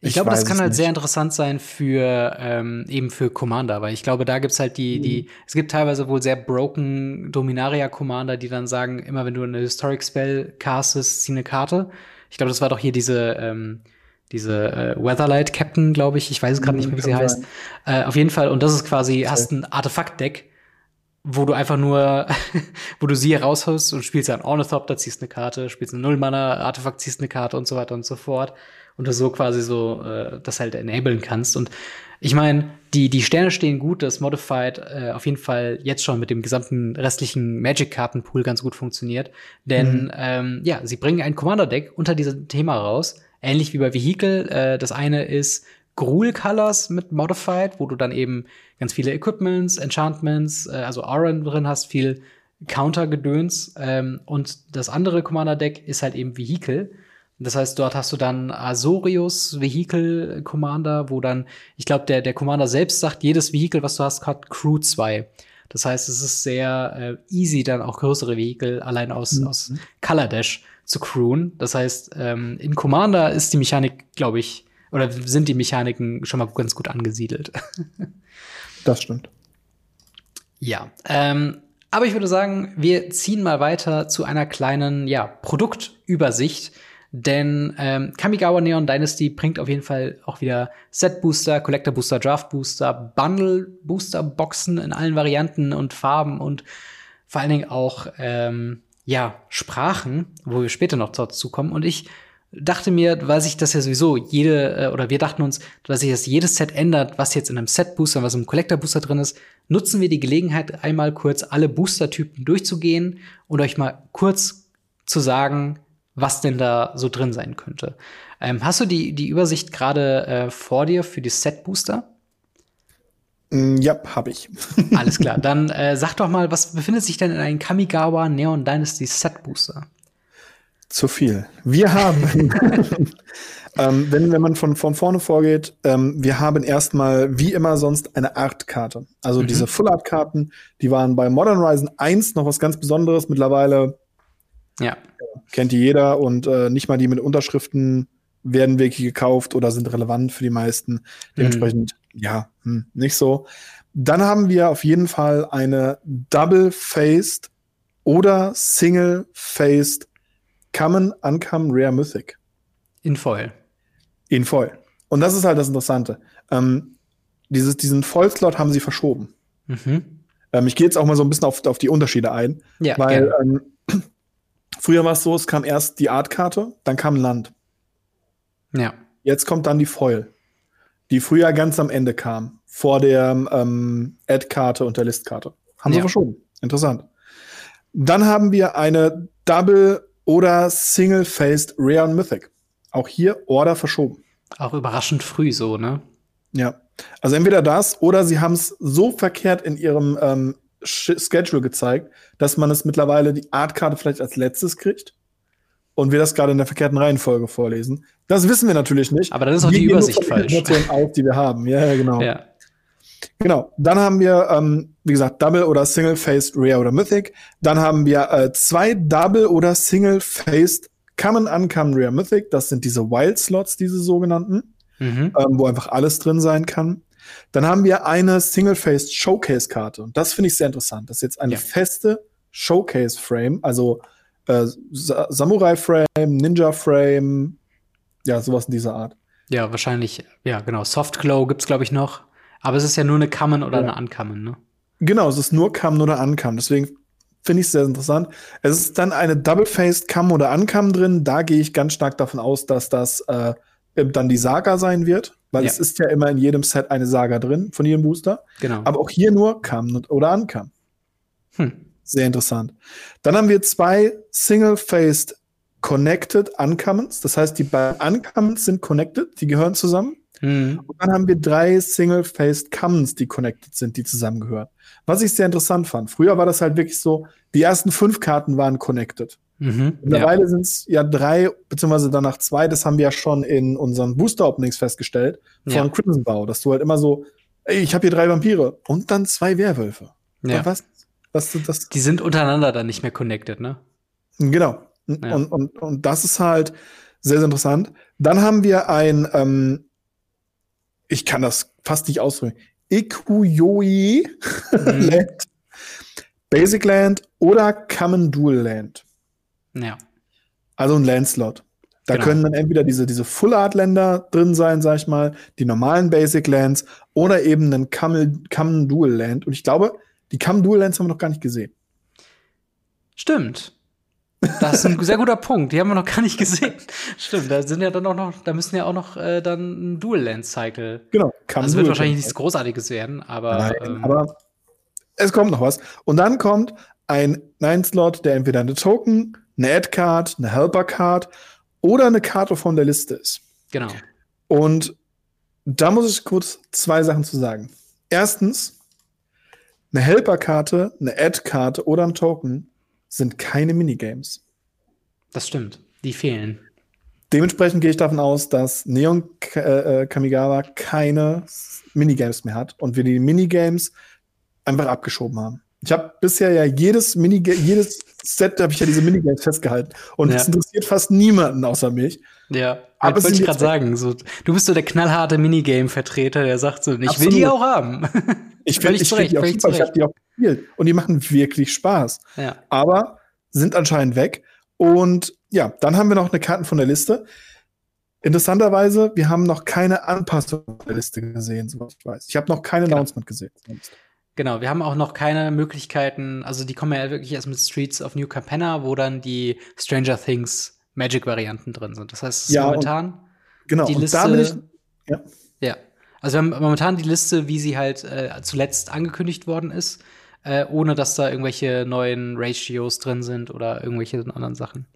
S1: Ich, ich glaube, das kann halt nicht. sehr interessant sein für ähm, eben für Commander, weil ich glaube, da gibt's halt die, die, mhm. es gibt teilweise wohl sehr broken Dominaria-Commander, die dann sagen, immer wenn du eine Historic Spell castest, zieh eine Karte. Ich glaube, das war doch hier diese, ähm, diese äh, Weatherlight Captain, glaube ich. Ich weiß es gerade mhm, nicht mehr, wie sie heißt. Äh, auf jeden Fall, und das ist quasi, okay. hast ein Artefakt-Deck, wo du einfach nur, wo du sie rausholst und spielst ein Ornithopter, ziehst eine Karte, spielst eine Null-Mana-Artefakt, ziehst eine Karte und so weiter und so fort und du so quasi so äh, das halt enablen kannst. Und ich meine, die, die Sterne stehen gut, dass Modified äh, auf jeden Fall jetzt schon mit dem gesamten restlichen Magic-Kartenpool ganz gut funktioniert. Denn mhm. ähm, ja, sie bringen ein Commander-Deck unter diesem Thema raus, ähnlich wie bei Vehicle. Äh, das eine ist Gruul Colors mit Modified, wo du dann eben ganz viele Equipments, Enchantments, äh, also Auron drin hast, viel Counter-Gedöns. Ähm, und das andere Commander-Deck ist halt eben Vehicle. Das heißt, dort hast du dann Azorius Vehicle Commander, wo dann, ich glaube, der, der Commander selbst sagt, jedes Vehicle, was du hast, hat Crew 2. Das heißt, es ist sehr äh, easy, dann auch größere Vehicle allein aus, mhm. aus Color Dash zu crewen. Das heißt, ähm, in Commander ist die Mechanik, glaube ich, oder sind die Mechaniken schon mal ganz gut angesiedelt.
S2: das stimmt.
S1: Ja, ähm, aber ich würde sagen, wir ziehen mal weiter zu einer kleinen, ja, Produktübersicht denn ähm, Kamigawa Neon Dynasty bringt auf jeden Fall auch wieder Set Booster, Collector Booster, Draft Booster, Bundle Booster Boxen in allen Varianten und Farben und vor allen Dingen auch ähm, ja Sprachen, wo wir später noch dazu kommen. Und ich dachte mir, weil sich das ja sowieso jede äh, oder wir dachten uns, dass sich das jedes Set ändert, was jetzt in einem Set Booster, was im Collector Booster drin ist, nutzen wir die Gelegenheit einmal kurz alle Booster Typen durchzugehen und euch mal kurz zu sagen, was denn da so drin sein könnte. Ähm, hast du die, die Übersicht gerade äh, vor dir für die Set-Booster?
S2: Mm, ja, habe ich.
S1: Alles klar. Dann äh, sag doch mal, was befindet sich denn in einem Kamigawa Neon Dynasty Set Booster?
S2: Zu viel. Wir haben, ähm, wenn, wenn man von, von vorne vorgeht, ähm, wir haben erstmal wie immer sonst eine Art-Karte. Also mhm. diese Full-Art-Karten, die waren bei Modern Horizon 1 noch was ganz Besonderes. Mittlerweile
S1: ja.
S2: Kennt die jeder und äh, nicht mal die mit Unterschriften werden wirklich gekauft oder sind relevant für die meisten. Dementsprechend, mhm. ja, hm, nicht so. Dann haben wir auf jeden Fall eine Double-Faced oder Single-Faced Common Uncome Rare Mythic.
S1: In Foil.
S2: In Foil. Und das ist halt das Interessante. Ähm, dieses, diesen Vollslot haben sie verschoben. Mhm. Ähm, ich gehe jetzt auch mal so ein bisschen auf, auf die Unterschiede ein. Ja, weil ähm, Früher war es so, es kam erst die Artkarte, dann kam Land.
S1: Ja.
S2: Jetzt kommt dann die Foil, die früher ganz am Ende kam, vor der ähm, Add-Karte und der List-Karte. Haben ja. sie verschoben. Interessant. Dann haben wir eine Double- oder Single-Faced Rare und Mythic. Auch hier Order verschoben.
S1: Auch überraschend früh so, ne?
S2: Ja. Also entweder das oder sie haben es so verkehrt in ihrem ähm, Schedule gezeigt, dass man es mittlerweile die Artkarte vielleicht als letztes kriegt und wir das gerade in der verkehrten Reihenfolge vorlesen. Das wissen wir natürlich nicht.
S1: Aber dann ist auch die Übersicht falsch.
S2: Auf, die wir haben. Ja, ja genau.
S1: Ja.
S2: Genau. Dann haben wir, ähm, wie gesagt, Double oder Single-Faced Rare oder Mythic. Dann haben wir äh, zwei Double oder Single-Faced Common Uncommon Rare Mythic. Das sind diese Wild Slots, diese sogenannten, mhm. ähm, wo einfach alles drin sein kann. Dann haben wir eine Single-Faced Showcase-Karte. Und das finde ich sehr interessant. Das ist jetzt eine ja. feste Showcase-Frame. Also äh, Sa Samurai Frame, Ninja Frame, ja, sowas in dieser Art.
S1: Ja, wahrscheinlich, ja, genau. Soft Glow gibt's, glaube ich, noch. Aber es ist ja nur eine Common oder ja. eine Uncommon, ne?
S2: Genau, es ist nur Common oder Uncommon. Deswegen finde ich es sehr interessant. Es ist dann eine Double-Faced Common oder Uncommon drin. Da gehe ich ganz stark davon aus, dass das äh, dann die Saga sein wird, weil ja. es ist ja immer in jedem Set eine Saga drin, von jedem Booster.
S1: Genau.
S2: Aber auch hier nur Common oder Uncommon. Hm. Sehr interessant. Dann haben wir zwei Single-Faced Connected Uncommons. Das heißt, die beiden Uncommons sind connected, die gehören zusammen. Mhm. Und dann haben wir drei Single-Faced Commons, die connected sind, die zusammengehören. Was ich sehr interessant fand. Früher war das halt wirklich so, die ersten fünf Karten waren connected. Mhm, Mittlerweile ja. sind es ja drei, beziehungsweise danach zwei, das haben wir ja schon in unseren Booster-Openings festgestellt, von ja. Crimson Bow, dass du halt immer so, ey, ich habe hier drei Vampire und dann zwei Werwölfe.
S1: Ja. Was, was, das? Die sind untereinander dann nicht mehr connected, ne?
S2: Genau. Ja. Und, und, und das ist halt sehr, sehr interessant. Dann haben wir ein, ähm, ich kann das fast nicht ausdrücken, Ikuyoi mhm. Land, Basic Land oder Common Dual Land.
S1: Ja.
S2: Also ein Landslot. Da genau. können dann entweder diese, diese Full Art Länder drin sein, sag ich mal, die normalen Basic Lands oder eben ein Common, Common Dual Land. Und ich glaube, die Common Dual Lands haben wir noch gar nicht gesehen.
S1: Stimmt. Das ist ein sehr guter Punkt. Die haben wir noch gar nicht gesehen. Stimmt, da sind ja dann auch noch, da müssen ja auch noch äh, dann ein Dual Land Cycle.
S2: Genau.
S1: Kann also wird wahrscheinlich nichts Großartiges werden, aber.
S2: Nein, ähm, aber es kommt noch was. Und dann kommt ein Nine-Slot, der entweder eine Token, eine Add-Card, eine Helper-Card oder eine Karte von der Liste ist.
S1: Genau.
S2: Und da muss ich kurz zwei Sachen zu sagen. Erstens, eine Helper-Karte, eine Add-Karte oder ein Token sind keine Minigames.
S1: Das stimmt. Die fehlen.
S2: Dementsprechend gehe ich davon aus, dass Neon äh, Kamigawa keine Minigames mehr hat und wir die Minigames einfach abgeschoben haben. Ich habe bisher ja jedes Minigame, jedes Set habe ich ja diese Minigames festgehalten und es ja. interessiert fast niemanden außer mich.
S1: Ja, aber das wollte ich gerade sagen. So, du bist so der knallharte Minigame-Vertreter, der sagt so, ich Absolut. will die auch haben.
S2: ich finde ich find die auch super, ich habe die auch gespielt und die machen wirklich Spaß.
S1: Ja.
S2: Aber sind anscheinend weg. Und ja, dann haben wir noch eine Karten von der Liste. Interessanterweise, wir haben noch keine Anpassung der Liste gesehen, soweit ich weiß. Ich habe noch kein genau. Announcement gesehen.
S1: Genau, wir haben auch noch keine Möglichkeiten, also die kommen ja wirklich erst mit Streets of New Capenna, wo dann die Stranger Things Magic-Varianten drin sind. Das heißt,
S2: ja,
S1: momentan
S2: genau,
S1: die Liste.
S2: Da bin ich,
S1: ja. ja. Also wir haben momentan die Liste, wie sie halt äh, zuletzt angekündigt worden ist, äh, ohne dass da irgendwelche neuen Ratios drin sind oder irgendwelche anderen Sachen.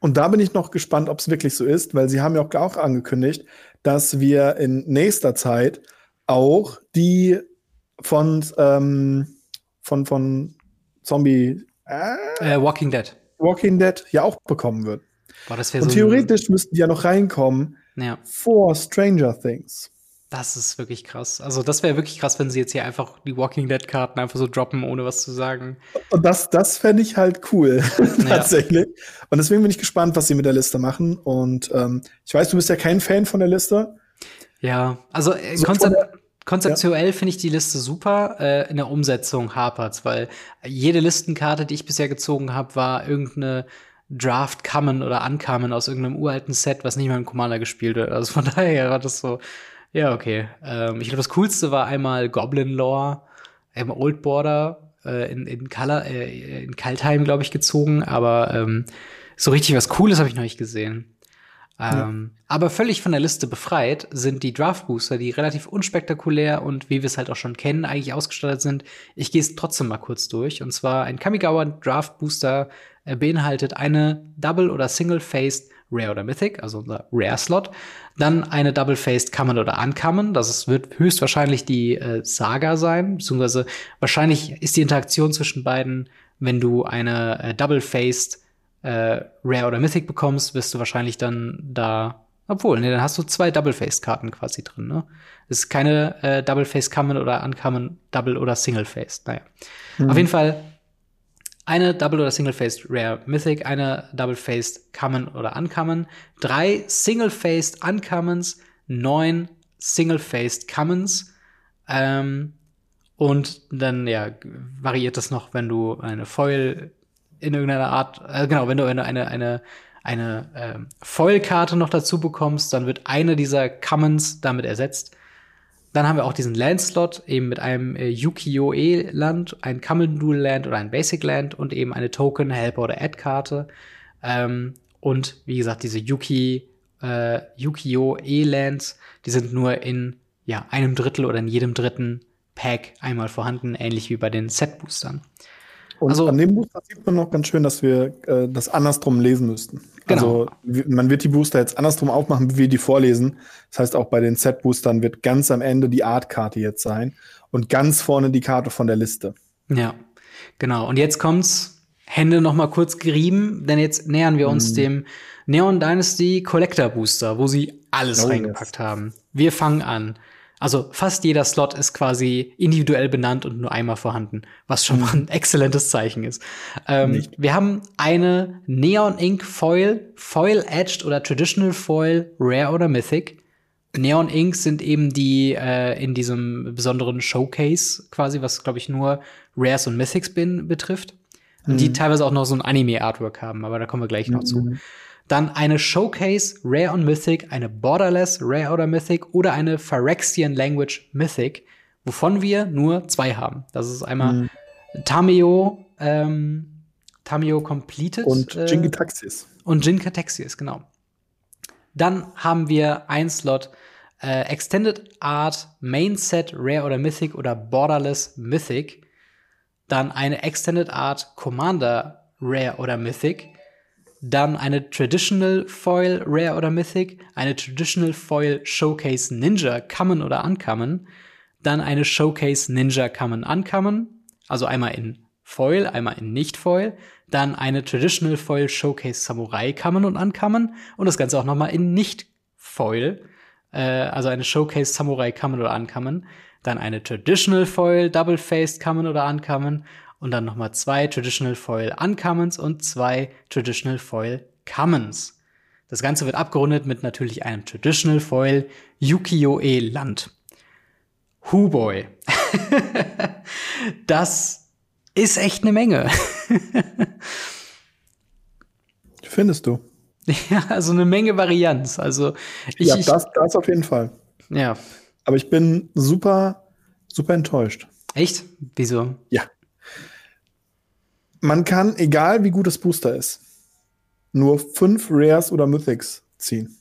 S2: Und da bin ich noch gespannt, ob es wirklich so ist, weil sie haben ja auch angekündigt, dass wir in nächster Zeit auch die von, ähm, von, von Zombie.
S1: Äh, äh, Walking Dead.
S2: Walking Dead ja auch bekommen wird.
S1: Boah, das
S2: Und
S1: so
S2: theoretisch müssten die ja noch reinkommen
S1: ja.
S2: vor Stranger Things.
S1: Das ist wirklich krass. Also, das wäre wirklich krass, wenn sie jetzt hier einfach die Walking Dead-Karten einfach so droppen, ohne was zu sagen.
S2: Und das, das fände ich halt cool, tatsächlich. Ja. Und deswegen bin ich gespannt, was sie mit der Liste machen. Und ähm, ich weiß, du bist ja kein Fan von der Liste.
S1: Ja, also äh, so Konzept Konzeptuell ja. finde ich die Liste super. Äh, in der Umsetzung hapert's, weil jede Listenkarte, die ich bisher gezogen habe, war irgendeine Draft Common oder Uncommon aus irgendeinem uralten Set, was nicht mal im Commander gespielt wird. Also von daher war das so, ja, okay. Ähm, ich glaube, das Coolste war einmal Goblin Lore, ähm, Old Border äh, in, in, Color, äh, in Kaltheim, glaube ich, gezogen, aber ähm, so richtig was Cooles habe ich noch nicht gesehen. Ähm, ja. Aber völlig von der Liste befreit sind die Draft Booster, die relativ unspektakulär und wie wir es halt auch schon kennen, eigentlich ausgestattet sind. Ich gehe es trotzdem mal kurz durch. Und zwar ein Kamigawa Draft Booster äh, beinhaltet eine Double- oder Single-Faced Rare oder Mythic, also unser Rare-Slot. Dann eine Double-Faced Common oder Uncommon. Das wird höchstwahrscheinlich die äh, Saga sein, beziehungsweise wahrscheinlich ist die Interaktion zwischen beiden, wenn du eine äh, Double-Faced äh, Rare oder Mythic bekommst, wirst du wahrscheinlich dann da. Obwohl, ne, dann hast du zwei Double-Face-Karten quasi drin, ne? Das ist keine äh, Double-Face-Common oder Uncommon, Double- oder Single-Face. Naja. Mhm. Auf jeden Fall eine Double- oder Single-Faced Rare Mythic, eine Double-Faced Common oder Uncommon, drei Single-Faced Uncommons, neun Single-Faced Commons, ähm, und dann, ja, variiert das noch, wenn du eine Foil in irgendeiner Art, äh, genau, wenn du eine, eine, eine, eine äh, Foil-Karte noch dazu bekommst, dann wird eine dieser Commons damit ersetzt. Dann haben wir auch diesen Landslot, eben mit einem äh, Yuki-Oh-E-Land, ein Common-Dual-Land oder ein Basic-Land und eben eine Token, Helper oder Add-Karte. Ähm, und wie gesagt, diese Yuki, äh, Yu-Gi-Oh! die sind nur in ja, einem Drittel oder in jedem dritten Pack einmal vorhanden, ähnlich wie bei den Set-Boostern.
S2: Und also, an dem Booster sieht man noch ganz schön, dass wir äh, das andersrum lesen müssten. Genau. Also man wird die Booster jetzt andersrum aufmachen, wie wir die vorlesen. Das heißt, auch bei den Set-Boostern wird ganz am Ende die Art-Karte jetzt sein und ganz vorne die Karte von der Liste.
S1: Ja, genau. Und jetzt kommt's Hände noch mal kurz gerieben, denn jetzt nähern wir uns mm. dem Neon Dynasty Collector Booster, wo sie alles oh, reingepackt yes. haben. Wir fangen an. Also fast jeder Slot ist quasi individuell benannt und nur einmal vorhanden, was schon mal ein exzellentes Zeichen ist. Ähm, wir haben eine Neon Ink Foil, Foil Edged oder Traditional Foil, Rare oder Mythic. Neon Ink sind eben die äh, in diesem besonderen Showcase quasi, was glaube ich nur Rares und Mythics bin, betrifft. Mhm. Die teilweise auch noch so ein Anime-Artwork haben, aber da kommen wir gleich noch mhm. zu. Dann eine Showcase Rare und Mythic, eine Borderless Rare oder Mythic oder eine Phyrexian Language Mythic, wovon wir nur zwei haben. Das ist einmal mhm. Tameo, ähm, Tameo Completed.
S2: Und äh, Jinkataxis.
S1: Und Jinkataxis, genau. Dann haben wir ein Slot äh, Extended Art Main Set Rare oder Mythic oder Borderless Mythic. Dann eine Extended Art Commander Rare oder Mythic dann eine Traditional Foil Rare oder Mythic, eine Traditional Foil Showcase Ninja Common oder Uncommon, dann eine Showcase Ninja Common Uncommon, also einmal in Foil, einmal in Nicht-Foil, dann eine Traditional Foil Showcase Samurai Common und Uncommon und das Ganze auch nochmal in Nicht-Foil, äh, also eine Showcase Samurai Common oder Uncommon, dann eine Traditional Foil Double-Faced Common oder Uncommon und dann nochmal zwei Traditional Foil Uncommons und zwei Traditional Foil Commons. Das Ganze wird abgerundet mit natürlich einem Traditional Foil Yukio-e Land. Huboy. das ist echt eine Menge.
S2: Findest du?
S1: Ja, also eine Menge Varianz. Also
S2: ich, ja, das, das auf jeden Fall.
S1: Ja.
S2: Aber ich bin super, super enttäuscht.
S1: Echt? Wieso?
S2: Ja man kann, egal wie gut das Booster ist, nur fünf Rares oder Mythics ziehen.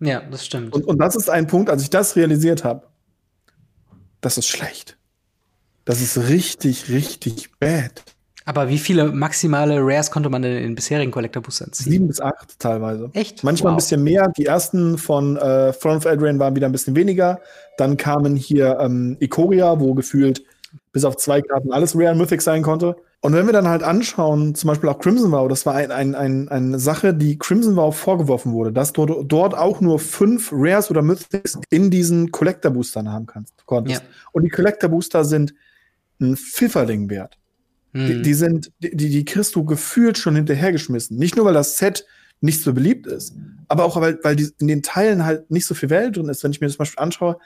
S1: Ja, das stimmt.
S2: Und, und das ist ein Punkt, als ich das realisiert habe, das ist schlecht. Das ist richtig, richtig bad.
S1: Aber wie viele maximale Rares konnte man denn in den bisherigen Collector Boostern ziehen?
S2: Sieben bis acht teilweise.
S1: Echt?
S2: Manchmal wow. ein bisschen mehr. Die ersten von äh, Throne of Eldraine waren wieder ein bisschen weniger. Dann kamen hier ähm, Ikoria, wo gefühlt bis auf zwei Karten alles Rare Mythic sein konnte. Und wenn wir dann halt anschauen, zum Beispiel auch Crimson Vow, das war ein, ein, ein, eine Sache, die Crimson Vow vorgeworfen wurde, dass du dort auch nur fünf Rares oder Mythics in diesen Collector Boostern haben kannst, konntest. Ja. Und die Collector Booster sind ein Pfifferling wert. Mhm. Die, die, sind, die, die kriegst du gefühlt schon hinterhergeschmissen. Nicht nur, weil das Set nicht so beliebt ist, aber auch, weil, weil die, in den Teilen halt nicht so viel Welt drin ist. Wenn ich mir das zum Beispiel anschaue,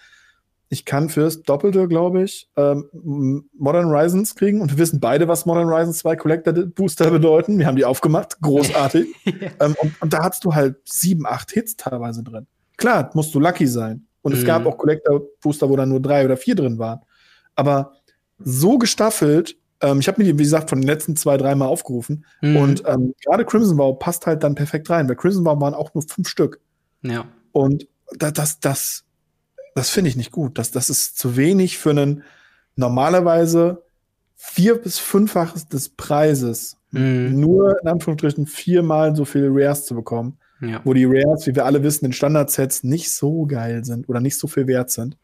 S2: ich kann fürs Doppelte, glaube ich, ähm, Modern Horizons kriegen. Und wir wissen beide, was Modern Horizons 2 Collector Booster bedeuten. Wir haben die aufgemacht. Großartig. ähm, und, und, da hast du halt sieben, acht Hits teilweise drin. Klar, musst du lucky sein. Und mhm. es gab auch Collector Booster, wo dann nur drei oder vier drin waren. Aber so gestaffelt, ähm, ich habe mir die, wie gesagt, von den letzten zwei, dreimal aufgerufen. Mhm. Und ähm, gerade Crimson Vow passt halt dann perfekt rein. Bei Crimson Vow waren auch nur fünf Stück.
S1: Ja.
S2: Und das, das, das das finde ich nicht gut. Das, das ist zu wenig für einen normalerweise vier- bis fünffaches des Preises. Mhm. Nur in Anführungsstrichen viermal so viele Rares zu bekommen. Ja. Wo die Rares, wie wir alle wissen, in Standardsets nicht so geil sind oder nicht so viel wert sind.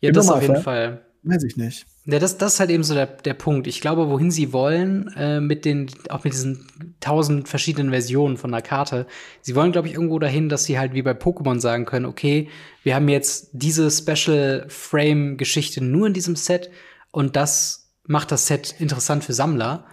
S1: Ja, Im das auf jeden Fall.
S2: Weiß ich nicht.
S1: Ja, das, das ist halt eben so der, der Punkt. Ich glaube, wohin sie wollen, äh, mit den, auch mit diesen tausend verschiedenen Versionen von der Karte, sie wollen, glaube ich, irgendwo dahin, dass sie halt wie bei Pokémon sagen können, okay, wir haben jetzt diese Special Frame-Geschichte nur in diesem Set und das macht das Set interessant für Sammler.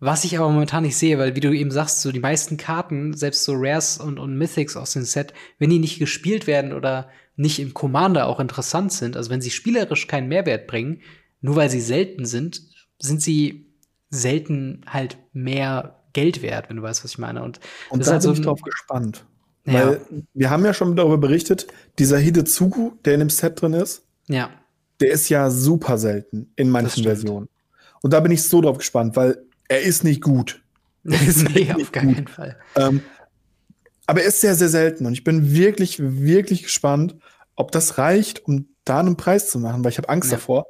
S1: Was ich aber momentan nicht sehe, weil wie du eben sagst, so die meisten Karten, selbst so Rares und, und Mythics aus dem Set, wenn die nicht gespielt werden oder nicht im Commander auch interessant sind, also wenn sie spielerisch keinen Mehrwert bringen, nur weil sie selten sind, sind sie selten halt mehr Geld wert, wenn du weißt, was ich meine. Und,
S2: und das da ist halt bin so ich drauf gespannt. Ja. Weil wir haben ja schon darüber berichtet, dieser Hidezugu, der in dem Set drin ist,
S1: ja.
S2: der ist ja super selten in manchen Versionen. Und da bin ich so drauf gespannt, weil er ist nicht gut.
S1: nee, auf gar keinen Fall.
S2: Ähm, aber er ist sehr, sehr selten. Und ich bin wirklich, wirklich gespannt, ob das reicht, um da einen Preis zu machen, weil ich habe Angst ja. davor,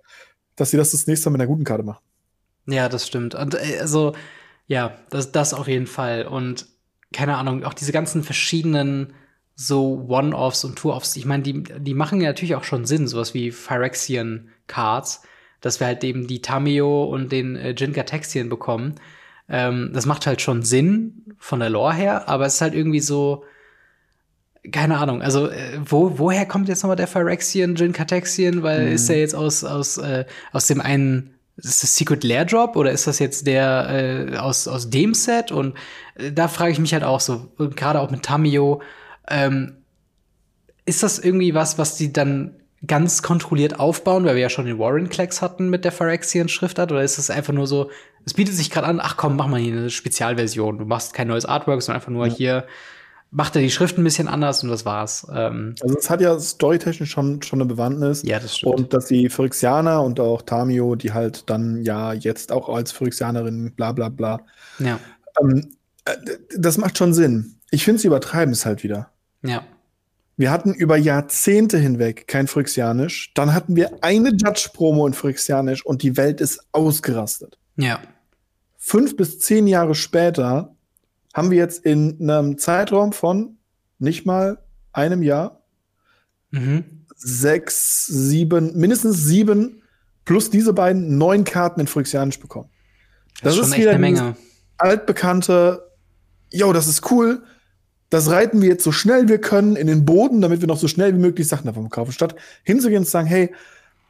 S2: dass sie das das nächste Mal mit einer guten Karte machen.
S1: Ja, das stimmt. Und äh, also, ja, das, das auf jeden Fall. Und keine Ahnung, auch diese ganzen verschiedenen so One-Offs und Two-Offs, ich meine, die, die machen ja natürlich auch schon Sinn, sowas wie Phyrexian Cards, dass wir halt eben die Tameo und den äh, Jinka bekommen. Ähm, das macht halt schon Sinn von der Lore her, aber es ist halt irgendwie so, keine Ahnung, also äh, wo, woher kommt jetzt nochmal der Phyrexian, Jin Katexian? Weil mhm. ist der jetzt aus, aus, äh, aus dem einen ist das Secret Lair Drop oder ist das jetzt der äh, aus, aus dem Set? Und äh, da frage ich mich halt auch so, gerade auch mit Tamio, ähm, ist das irgendwie was, was die dann ganz kontrolliert aufbauen, weil wir ja schon den Warren Klecks hatten mit der Phyrexian Schriftart, oder ist das einfach nur so, es bietet sich gerade an, ach komm, mach mal hier eine Spezialversion. Du machst kein neues Artwork, sondern einfach nur ja. hier macht er die Schrift ein bisschen anders und das war's. Ähm
S2: also es hat ja storytechnisch schon, schon eine Bewandtnis.
S1: Ja, das stimmt.
S2: Und dass die Phyrexianer und auch Tamio, die halt dann ja jetzt auch als Phyrexianerin bla bla bla.
S1: Ja.
S2: Ähm, äh, das macht schon Sinn. Ich finde, sie übertreiben es halt wieder.
S1: Ja.
S2: Wir hatten über Jahrzehnte hinweg kein Phyrexianisch. Dann hatten wir eine Judge-Promo in Phyrexianisch und die Welt ist ausgerastet.
S1: Ja.
S2: Fünf bis zehn Jahre später haben wir jetzt in einem Zeitraum von nicht mal einem Jahr
S1: mhm.
S2: sechs, sieben, mindestens sieben plus diese beiden neun Karten in Phyrexianisch bekommen.
S1: Das, das ist, ist wieder eine Menge.
S2: altbekannte, yo, das ist cool. Das reiten wir jetzt so schnell wir können in den Boden, damit wir noch so schnell wie möglich Sachen davon kaufen. Statt hinzugehen und zu sagen, hey,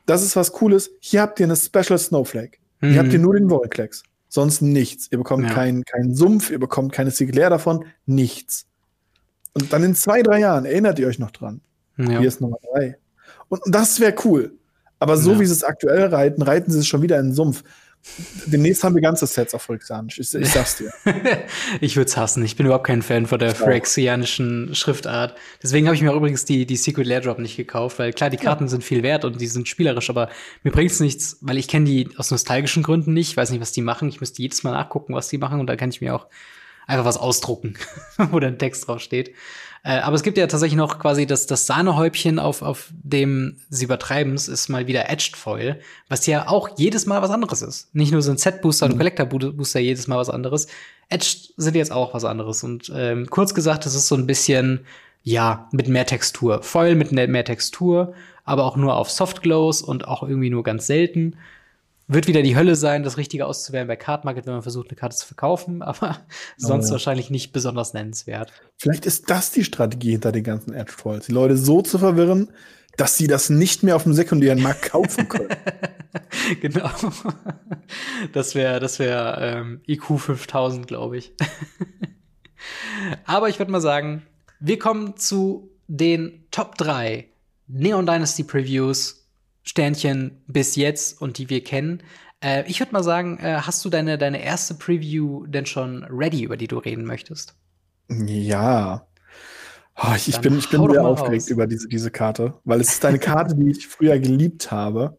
S2: das ist was Cooles, hier habt ihr eine Special Snowflake. Mhm. Hier habt ihr nur den Vorklecks sonst nichts. Ihr bekommt ja. keinen kein Sumpf, ihr bekommt keine Singular davon, nichts. Und dann in zwei, drei Jahren erinnert ihr euch noch dran. Ja. Hier ist Nummer drei. Und das wäre cool. Aber so ja. wie sie es aktuell reiten, reiten sie es schon wieder in den Sumpf. Demnächst haben wir ganze Sets auf Phyrexianisch. Ich, ich sag's dir.
S1: ich würde es hassen. Ich bin überhaupt kein Fan von der Phyrexianischen Schriftart. Deswegen habe ich mir auch übrigens die, die Secret Lair Drop nicht gekauft, weil klar, die Karten ja. sind viel wert und die sind spielerisch, aber mir bringt's nichts, weil ich kenne die aus nostalgischen Gründen nicht. Ich weiß nicht, was die machen. Ich müsste jedes Mal nachgucken, was die machen und da kann ich mir auch einfach was ausdrucken, wo dann Text drauf steht. Äh, aber es gibt ja tatsächlich noch quasi das, das Sahnehäubchen auf, auf dem sie übertreiben's ist mal wieder Edged Foil, was ja auch jedes Mal was anderes ist. Nicht nur so ein Set-Booster mhm. und Collector-Booster jedes Mal was anderes. Edged sind jetzt auch was anderes. Und ähm, kurz gesagt, es ist so ein bisschen, ja, mit mehr Textur. Foil mit mehr Textur, aber auch nur auf Soft Glows und auch irgendwie nur ganz selten. Wird wieder die Hölle sein, das Richtige auszuwählen bei Card Market, wenn man versucht, eine Karte zu verkaufen, aber sonst ja. wahrscheinlich nicht besonders nennenswert.
S2: Vielleicht ist das die Strategie hinter den ganzen Edge Trolls, die Leute so zu verwirren, dass sie das nicht mehr auf dem sekundären Markt kaufen können.
S1: genau. Das wäre das wäre ähm, IQ 5000, glaube ich. aber ich würde mal sagen, wir kommen zu den Top 3 Neon Dynasty Previews Sternchen bis jetzt und die wir kennen. Äh, ich würde mal sagen, äh, hast du deine, deine erste Preview denn schon ready, über die du reden möchtest?
S2: Ja. Oh, ich, ich bin, ich bin sehr aufgeregt raus. über diese, diese Karte, weil es ist eine Karte, die ich früher geliebt habe,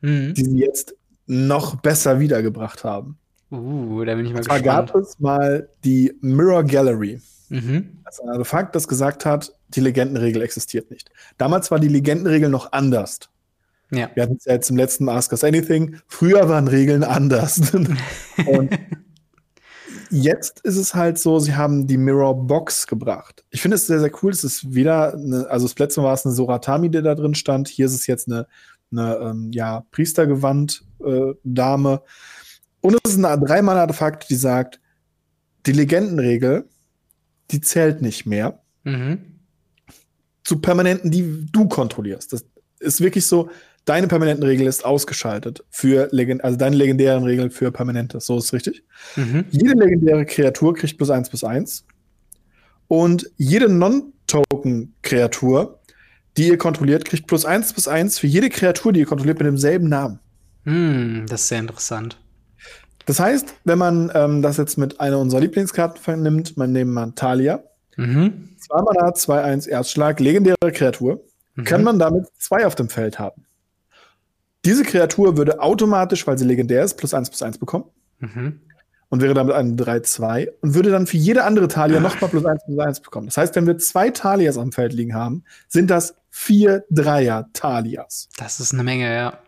S2: mhm. die sie jetzt noch besser wiedergebracht haben.
S1: Uh, da bin ich mal
S2: zwar
S1: gespannt.
S2: gab es mal die Mirror Gallery. Mhm. Das ist ein Artefakt, das gesagt hat, die Legendenregel existiert nicht. Damals war die Legendenregel noch anders.
S1: Ja.
S2: Wir hatten es ja jetzt im letzten Ask Us Anything. Früher waren Regeln anders. und jetzt ist es halt so, sie haben die Mirror Box gebracht. Ich finde es sehr, sehr cool. Es ist wieder, eine, also das letzte Mal war es eine Soratami, die da drin stand. Hier ist es jetzt eine, eine ähm, ja, Priestergewand-Dame. Äh, und es ist ein dreimal Artefakt, die sagt, die Legendenregel, die zählt nicht mehr. Mhm. Zu Permanenten, die du kontrollierst. Das ist wirklich so, deine permanenten Regel ist ausgeschaltet für Legend also deine legendären Regeln für Permanente. So ist es richtig. Mhm. Jede legendäre Kreatur kriegt plus eins plus eins. Und jede Non-Token-Kreatur, die ihr kontrolliert, kriegt plus eins plus eins für jede Kreatur, die ihr kontrolliert, mit demselben Namen.
S1: Hm, das ist sehr interessant.
S2: Das heißt, wenn man ähm, das jetzt mit einer unserer Lieblingskarten vernimmt, man nimmt man Talia, mhm. 2 Mana, 2-1 Erstschlag, legendäre Kreatur, mhm. kann man damit zwei auf dem Feld haben. Diese Kreatur würde automatisch, weil sie legendär ist, plus 1 plus 1 bekommen. Mhm. Und wäre damit ein 3-2 und würde dann für jede andere Talia nochmal plus 1 plus 1 bekommen. Das heißt, wenn wir zwei Talias am Feld liegen haben, sind das vier Dreier-Talias.
S1: Das ist eine Menge, ja.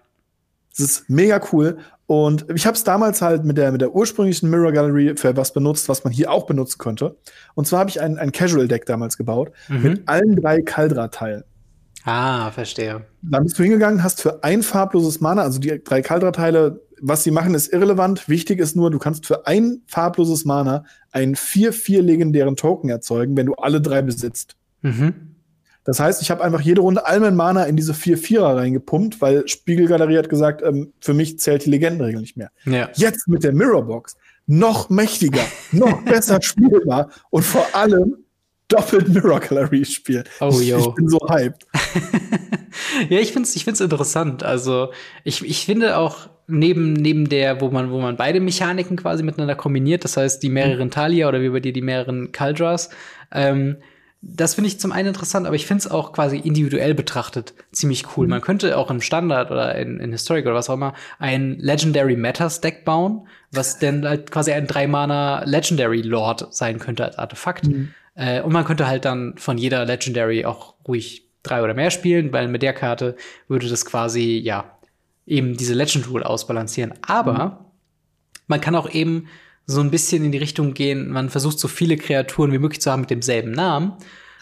S2: Das ist mega cool. Und ich habe es damals halt mit der, mit der ursprünglichen Mirror Gallery für was benutzt, was man hier auch benutzen könnte. Und zwar habe ich ein, ein Casual-Deck damals gebaut mhm. mit allen drei Kaldra-Teilen.
S1: Ah, verstehe.
S2: Dann bist du hingegangen, hast für ein farbloses Mana, also die drei Kaldra-Teile, was sie machen, ist irrelevant. Wichtig ist nur, du kannst für ein farbloses Mana einen 4-4 legendären Token erzeugen, wenn du alle drei besitzt. Mhm. Das heißt, ich habe einfach jede Runde all mein Mana in diese 4-4er reingepumpt, weil Spiegelgalerie hat gesagt, ähm, für mich zählt die Legendenregel nicht mehr. Ja. Jetzt mit der Mirrorbox noch mächtiger, noch besser spielbar und vor allem doppelt Mirror Gallery spielen. Oh, yo. Ich bin so hyped.
S1: ja, ich finde es ich find's interessant. Also, ich, ich finde auch neben, neben der, wo man, wo man beide Mechaniken quasi miteinander kombiniert, das heißt die mehreren Talia oder wie bei dir die mehreren Kaldras, ähm, das finde ich zum einen interessant, aber ich finde es auch quasi individuell betrachtet ziemlich cool. Mhm. Man könnte auch im Standard oder in, in Historic oder was auch immer ein Legendary Matters Deck bauen, was dann halt quasi ein drei-Mana Legendary Lord sein könnte als Artefakt. Mhm. Äh, und man könnte halt dann von jeder Legendary auch ruhig drei oder mehr spielen, weil mit der Karte würde das quasi, ja, eben diese Legend Rule ausbalancieren. Aber mhm. man kann auch eben so ein bisschen in die Richtung gehen, man versucht so viele Kreaturen wie möglich zu haben mit demselben Namen.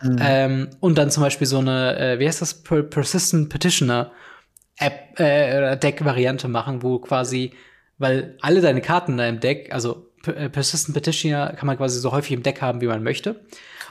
S1: Mhm. Ähm, und dann zum Beispiel so eine, äh, wie heißt das, per Persistent Petitioner App äh, Deck-Variante machen, wo quasi, weil alle deine Karten in deinem Deck, also Persistent Petitioner kann man quasi so häufig im Deck haben, wie man möchte.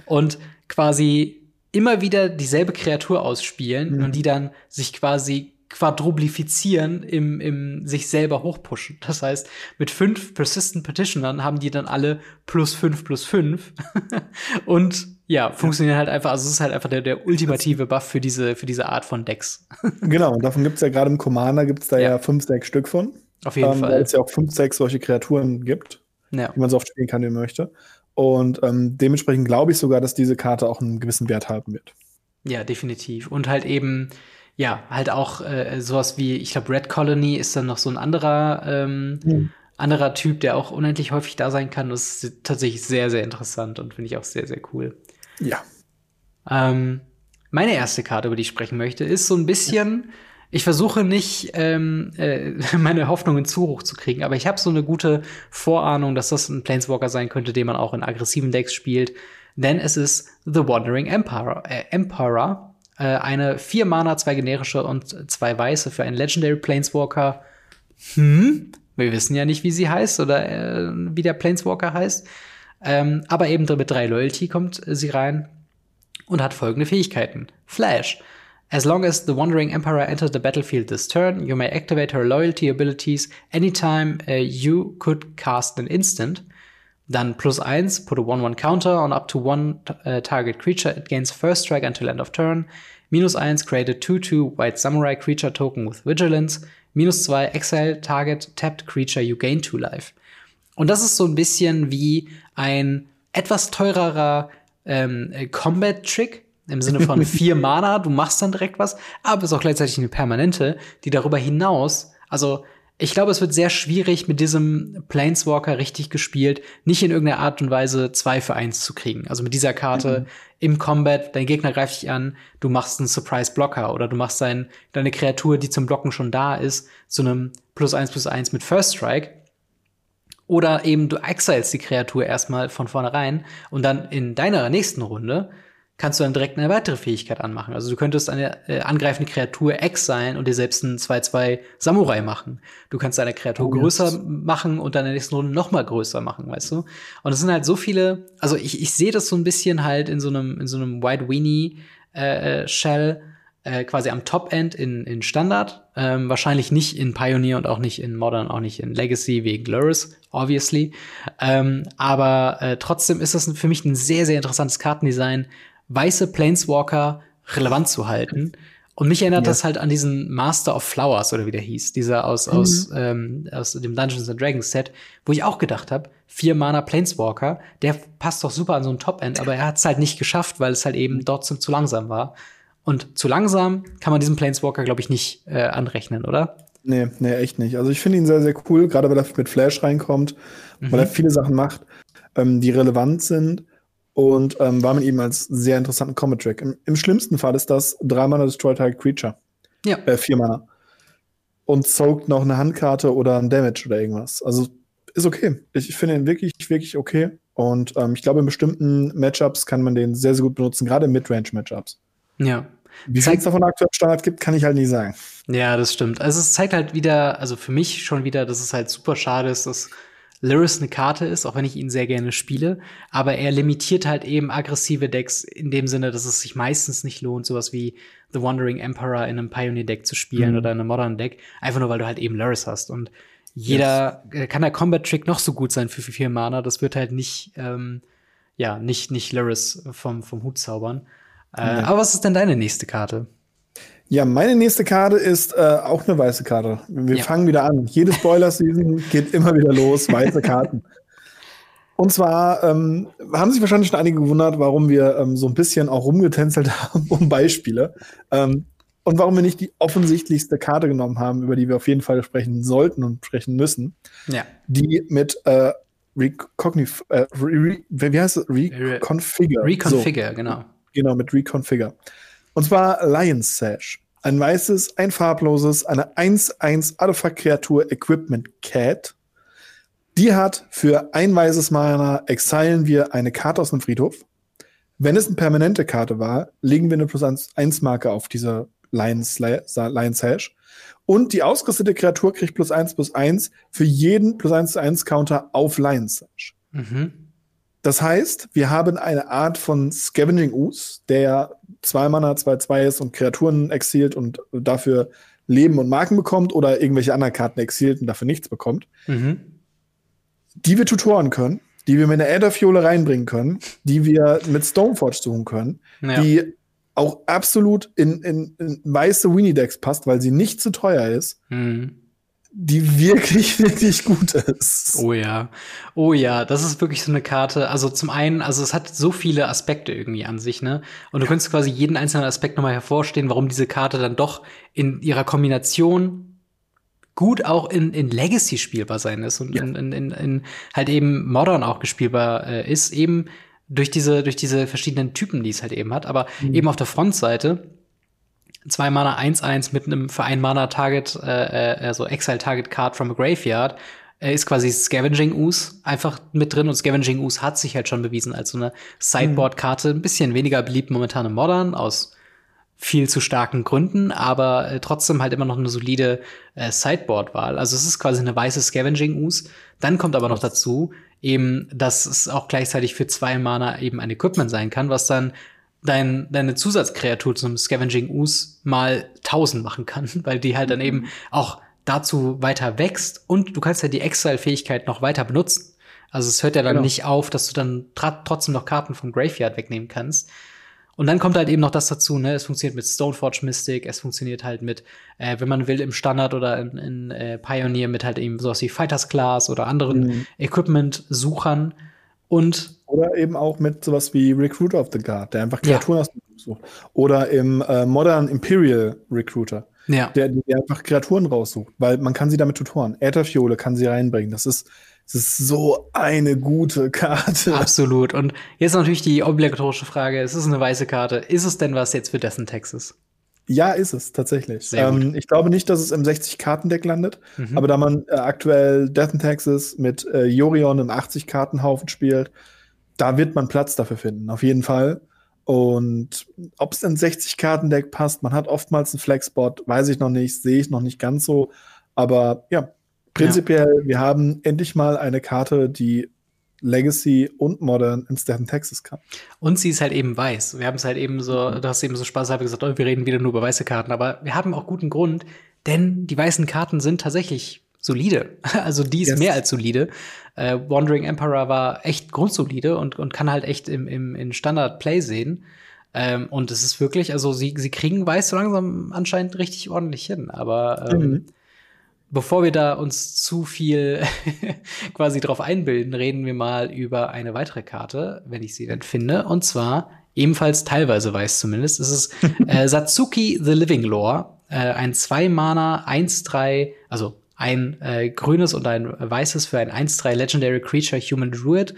S1: Und quasi immer wieder dieselbe Kreatur ausspielen mhm. und die dann sich quasi quadruplifizieren im, im sich selber hochpushen. Das heißt, mit fünf Persistent Petitionern haben die dann alle plus fünf plus fünf und ja, funktionieren halt einfach, also es ist halt einfach der, der ultimative Buff für diese, für diese Art von Decks.
S2: genau, und davon gibt's ja gerade im Commander gibt's da ja. ja fünf, sechs Stück von.
S1: Auf jeden ähm, Fall.
S2: Weil es ja auch fünf, sechs solche Kreaturen gibt, ja. die man so oft spielen kann, wie man möchte. Und ähm, dementsprechend glaube ich sogar, dass diese Karte auch einen gewissen Wert haben wird.
S1: Ja, definitiv. Und halt eben, ja, halt auch äh, sowas wie, ich glaube, Red Colony ist dann noch so ein anderer, ähm, mhm. anderer Typ, der auch unendlich häufig da sein kann. Das ist tatsächlich sehr, sehr interessant und finde ich auch sehr, sehr cool.
S2: Ja.
S1: Ähm, meine erste Karte, über die ich sprechen möchte, ist so ein bisschen. Ich versuche nicht, ähm, äh, meine Hoffnungen zu hoch zu kriegen, aber ich habe so eine gute Vorahnung, dass das ein Planeswalker sein könnte, den man auch in aggressiven Decks spielt. Denn es ist The Wandering Emperor, äh, Emperor äh, eine vier Mana, zwei generische und zwei weiße für einen Legendary Planeswalker. Hm, wir wissen ja nicht, wie sie heißt oder äh, wie der Planeswalker heißt. Ähm, aber eben mit drei Loyalty kommt sie rein und hat folgende Fähigkeiten. Flash. As long as the Wandering Emperor enters the battlefield this turn, you may activate her loyalty abilities anytime uh, you could cast an instant. Then plus eins, put a 1-1 counter on up to one uh, target creature. It gains first strike until end of turn. Minus eins, create a 2-2 white samurai creature token with vigilance. Minus zwei, exile target tapped creature, you gain two life. Und das ist so ein bisschen wie ein etwas teurerer ähm, Combat-Trick im Sinne von vier Mana, du machst dann direkt was, aber es ist auch gleichzeitig eine permanente, die darüber hinaus, also ich glaube, es wird sehr schwierig, mit diesem Planeswalker richtig gespielt, nicht in irgendeiner Art und Weise zwei für eins zu kriegen. Also mit dieser Karte mhm. im Combat, dein Gegner greift dich an, du machst einen Surprise-Blocker oder du machst dein, deine Kreatur, die zum Blocken schon da ist, zu einem plus eins plus eins mit First Strike. Oder eben du exiles die Kreatur erstmal von vornherein und dann in deiner nächsten Runde kannst du dann direkt eine weitere Fähigkeit anmachen. Also du könntest eine äh, angreifende Kreatur exilen und dir selbst einen 2-2 Samurai machen. Du kannst deine Kreatur oh, größer yes. machen und dann in der nächsten Runde noch mal größer machen, weißt du? Und es sind halt so viele, also ich, ich sehe das so ein bisschen halt in so einem, in so einem White Weenie äh, äh, Shell, äh, quasi am Top-End in, in Standard. Ähm, wahrscheinlich nicht in Pioneer und auch nicht in Modern, auch nicht in Legacy wegen Luris, obviously. Ähm, aber äh, trotzdem ist das für mich ein sehr, sehr interessantes Kartendesign, weiße Planeswalker relevant zu halten Und mich erinnert ja. das halt an diesen Master of Flowers oder wie der hieß, dieser aus, mhm. aus, ähm, aus dem Dungeons and Dragons Set, wo ich auch gedacht habe, vier Mana Planeswalker, der passt doch super an so ein Top-End, aber er hat es halt nicht geschafft, weil es halt eben dort zu, zu langsam war. Und zu langsam kann man diesen Planeswalker, glaube ich, nicht äh, anrechnen, oder?
S2: Nee, nee, echt nicht. Also ich finde ihn sehr, sehr cool, gerade weil er mit Flash reinkommt, mhm. weil er viele Sachen macht, ähm, die relevant sind und ähm, war mit ihm als sehr interessanten Combat-Track. Im, Im, schlimmsten Fall ist das drei Mana Destroy Target Creature. Ja. Äh, vier Mana. Und soakt noch eine Handkarte oder ein Damage oder irgendwas. Also ist okay. Ich, ich finde ihn wirklich, wirklich okay. Und ähm, ich glaube, in bestimmten Matchups kann man den sehr, sehr gut benutzen, gerade in Midrange-Matchups.
S1: Ja.
S2: Wie viel es davon aktuell Standard gibt, kann ich halt nicht sagen.
S1: Ja, das stimmt. Also es zeigt halt wieder, also für mich schon wieder, dass es halt super schade ist, dass Lyris eine Karte ist, auch wenn ich ihn sehr gerne spiele. Aber er limitiert halt eben aggressive Decks in dem Sinne, dass es sich meistens nicht lohnt, sowas wie The Wandering Emperor in einem Pioneer-Deck zu spielen mhm. oder in einem Modern-Deck. Einfach nur, weil du halt eben Lyris hast. Und jeder yes. kann der Combat-Trick noch so gut sein für vier Mana. Das wird halt nicht, ähm, ja, nicht, nicht Lyris vom, vom Hut zaubern. Äh, mhm. Aber was ist denn deine nächste Karte?
S2: Ja, meine nächste Karte ist äh, auch eine weiße Karte. Wir ja. fangen wieder an. Jede Spoiler-Season geht immer wieder los, weiße Karten. Und zwar ähm, haben sich wahrscheinlich schon einige gewundert, warum wir ähm, so ein bisschen auch rumgetänzelt haben um Beispiele. Ähm, und warum wir nicht die offensichtlichste Karte genommen haben, über die wir auf jeden Fall sprechen sollten und sprechen müssen. Ja. Die mit äh, Recognif äh, re, wie heißt es? Reconfigure.
S1: Reconfigure, so. genau.
S2: Genau, mit Reconfigure. Und zwar Lion's Sash. Ein weißes, ein farbloses, eine 1-1 Artefakt-Kreatur Equipment Cat. Die hat für ein weißes Mana exilen wir eine Karte aus dem Friedhof. Wenn es eine permanente Karte war, legen wir eine plus 1 Marke auf diese Lions, Lions Hash. Und die ausgerüstete Kreatur kriegt plus 1 plus 1 für jeden plus 1 zu 1 Counter auf Lions Hash. Mhm. Das heißt, wir haben eine Art von Scavenging Ooze, der zwei Mana, zwei, zwei ist und Kreaturen exilt und dafür Leben und Marken bekommt oder irgendwelche anderen Karten exilt und dafür nichts bekommt. Mhm. Die wir tutoren können, die wir mit einer Aetherfiole reinbringen können, die wir mit Stoneforge suchen können, ja. die auch absolut in, in, in weiße Winnie-Decks passt, weil sie nicht zu teuer ist. Mhm die wirklich, wirklich gut ist.
S1: Oh ja. Oh ja, das ist wirklich so eine Karte. Also zum einen, also es hat so viele Aspekte irgendwie an sich, ne? Und du könntest quasi jeden einzelnen Aspekt nochmal hervorstehen, warum diese Karte dann doch in ihrer Kombination gut auch in, in Legacy spielbar sein ist und ja. in, in, in, halt eben Modern auch gespielbar äh, ist, eben durch diese, durch diese verschiedenen Typen, die es halt eben hat. Aber mhm. eben auf der Frontseite zwei Mana 1-1 mit einem für ein Mana Target, äh, äh, also Exile Target Card from a Graveyard, äh, ist quasi Scavenging Ooze einfach mit drin und Scavenging Ooze hat sich halt schon bewiesen als so eine Sideboard-Karte. Ein bisschen weniger beliebt momentan im Modern aus viel zu starken Gründen, aber äh, trotzdem halt immer noch eine solide äh, Sideboard-Wahl. Also es ist quasi eine weiße Scavenging Ooze. Dann kommt aber noch dazu, eben, dass es auch gleichzeitig für zwei Mana eben ein Equipment sein kann, was dann dein, deine Zusatzkreatur zum Scavenging Ooze mal 1000 machen kann, weil die halt dann eben mhm. auch dazu weiter wächst und du kannst ja die Exile-Fähigkeit noch weiter benutzen. Also es hört ja dann genau. nicht auf, dass du dann trotzdem noch Karten vom Graveyard wegnehmen kannst. Und dann kommt halt eben noch das dazu, ne? Es funktioniert mit Stoneforge Mystic, es funktioniert halt mit, äh, wenn man will, im Standard oder in, in äh, Pioneer mit halt eben sowas wie Fighters Class oder anderen mhm. Equipment-Suchern. Und
S2: oder eben auch mit sowas wie Recruiter of the Guard, der einfach Kreaturen ja. aus dem Buch sucht. Oder im äh, Modern Imperial Recruiter, ja. der, der einfach Kreaturen raussucht, weil man kann sie damit tutoren. Ätherfiole kann sie reinbringen. Das ist, das ist so eine gute Karte.
S1: Absolut. Und jetzt natürlich die obligatorische Frage: Es ist eine weiße Karte. Ist es denn was jetzt für dessen Texas?
S2: Ja, ist es tatsächlich. Ähm, ich glaube nicht, dass es im 60-Karten-Deck landet, mhm. aber da man äh, aktuell Death in Texas mit äh, Jorion im 80-Kartenhaufen spielt, da wird man Platz dafür finden, auf jeden Fall. Und ob es in 60-Karten-Deck passt, man hat oftmals einen Flexbot, weiß ich noch nicht, sehe ich noch nicht ganz so. Aber ja, prinzipiell, ja. wir haben endlich mal eine Karte, die Legacy und Modern in Stephen Texas kann.
S1: Und sie ist halt eben weiß. Wir haben es halt eben so, du hast eben so spaßhalber gesagt, oh, wir reden wieder nur über weiße Karten, aber wir haben auch guten Grund, denn die weißen Karten sind tatsächlich solide. Also die ist yes. mehr als solide. Äh, Wandering Emperor war echt grundsolide und, und kann halt echt im, im in Standard Play sehen. Ähm, und es ist wirklich, also sie, sie kriegen Weiß so langsam anscheinend richtig ordentlich hin. Aber ähm, mhm. Bevor wir da uns zu viel quasi drauf einbilden, reden wir mal über eine weitere Karte, wenn ich sie denn finde. Und zwar ebenfalls teilweise weiß zumindest. Es ist äh, Satsuki the Living Lore, äh, ein 2-Mana 1-3, also ein äh, grünes und ein weißes für ein 1-3 Legendary Creature Human Druid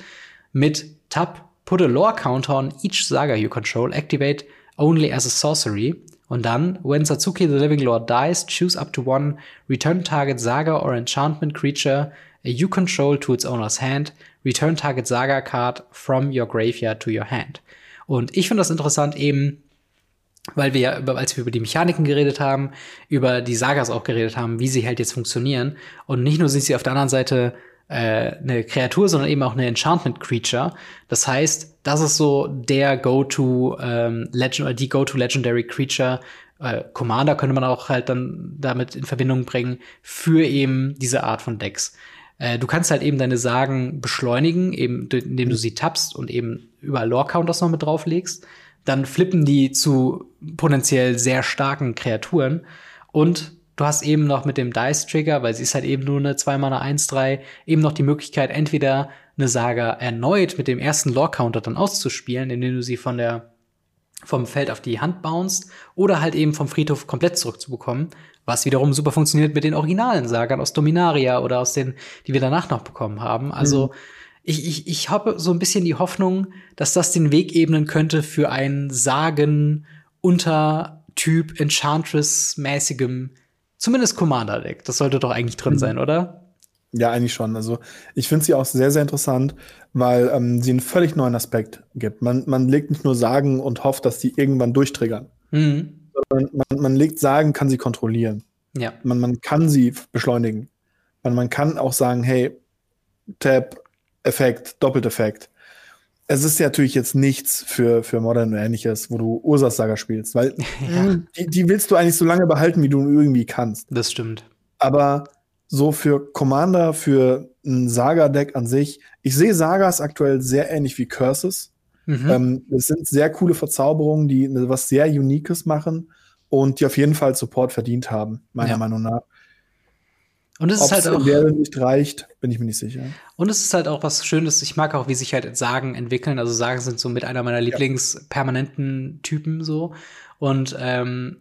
S1: mit Tab, put a lore counter on each Saga you control, activate only as a sorcery. Und dann, when Satsuki the Living Lord dies, choose up to one, return target Saga or enchantment creature you control to its owner's hand, return target Saga card from your graveyard to your hand. Und ich finde das interessant eben, weil wir ja, über, als wir über die Mechaniken geredet haben, über die Sagas auch geredet haben, wie sie halt jetzt funktionieren. Und nicht nur sind sie auf der anderen Seite äh, eine Kreatur, sondern eben auch eine Enchantment Creature. Das heißt, das ist so der Go-to ähm, Legend oder die Go-to Legendary Creature. Äh, Commander könnte man auch halt dann damit in Verbindung bringen für eben diese Art von Decks. Äh, du kannst halt eben deine Sagen beschleunigen, eben indem du sie tappst und eben überall Lore Counters noch mit drauflegst dann flippen die zu potenziell sehr starken Kreaturen. Und du hast eben noch mit dem Dice-Trigger, weil sie ist halt eben nur eine 2-Mana 1-3, eben noch die Möglichkeit, entweder eine Saga erneut mit dem ersten Lore-Counter dann auszuspielen, indem du sie von der vom Feld auf die Hand bounst oder halt eben vom Friedhof komplett zurückzubekommen, was wiederum super funktioniert mit den originalen Sagern aus Dominaria oder aus den, die wir danach noch bekommen haben. Also mhm ich, ich, ich habe so ein bisschen die Hoffnung, dass das den Weg ebnen könnte für einen Sagen unter Typ Enchantress-mäßigem, zumindest Commander-Deck. Das sollte doch eigentlich drin mhm. sein, oder?
S2: Ja, eigentlich schon. Also ich finde sie auch sehr, sehr interessant, weil ähm, sie einen völlig neuen Aspekt gibt. Man, man legt nicht nur Sagen und hofft, dass die irgendwann durchtriggern. Mhm. Sondern man, man legt Sagen, kann sie kontrollieren. Ja. Man, man kann sie beschleunigen. Man, man kann auch sagen, hey, Tab, Effekt, Doppelteffekt. Es ist ja natürlich jetzt nichts für, für Modern und ähnliches, wo du Ursas Saga spielst, weil ja. die, die willst du eigentlich so lange behalten, wie du irgendwie kannst.
S1: Das stimmt.
S2: Aber so für Commander, für ein Saga-Deck an sich, ich sehe Sagas aktuell sehr ähnlich wie Curses. Mhm. Ähm, es sind sehr coole Verzauberungen, die was sehr Uniques machen und die auf jeden Fall Support verdient haben, meiner ja. Meinung nach. Und es ist halt auch. der nicht reicht, bin ich mir nicht sicher.
S1: Und es ist halt auch was Schönes. Ich mag auch, wie sich halt Sagen entwickeln. Also Sagen sind so mit einer meiner Lieblingspermanenten Typen so. Und ähm,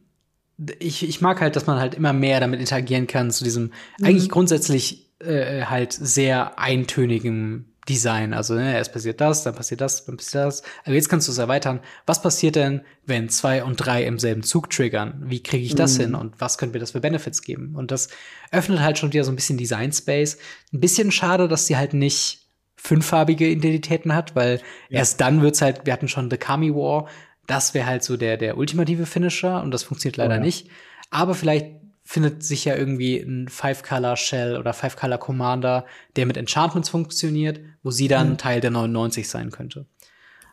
S1: ich, ich mag halt, dass man halt immer mehr damit interagieren kann zu diesem mhm. eigentlich grundsätzlich äh, halt sehr eintönigen Design. Also ne, erst passiert das, dann passiert das, dann passiert das. Aber jetzt kannst du es erweitern. Was passiert denn, wenn zwei und drei im selben Zug triggern? Wie kriege ich das mhm. hin und was können wir das für Benefits geben? Und das öffnet halt schon wieder so ein bisschen Design Space. Ein bisschen schade, dass sie halt nicht fünffarbige Identitäten hat, weil ja. erst dann wird's halt, wir hatten schon The Kami War, das wäre halt so der, der ultimative Finisher und das funktioniert leider oh, ja. nicht. Aber vielleicht findet sich ja irgendwie ein Five-Color-Shell oder Five-Color-Commander, der mit Enchantments funktioniert, wo sie dann mhm. Teil der 99 sein könnte.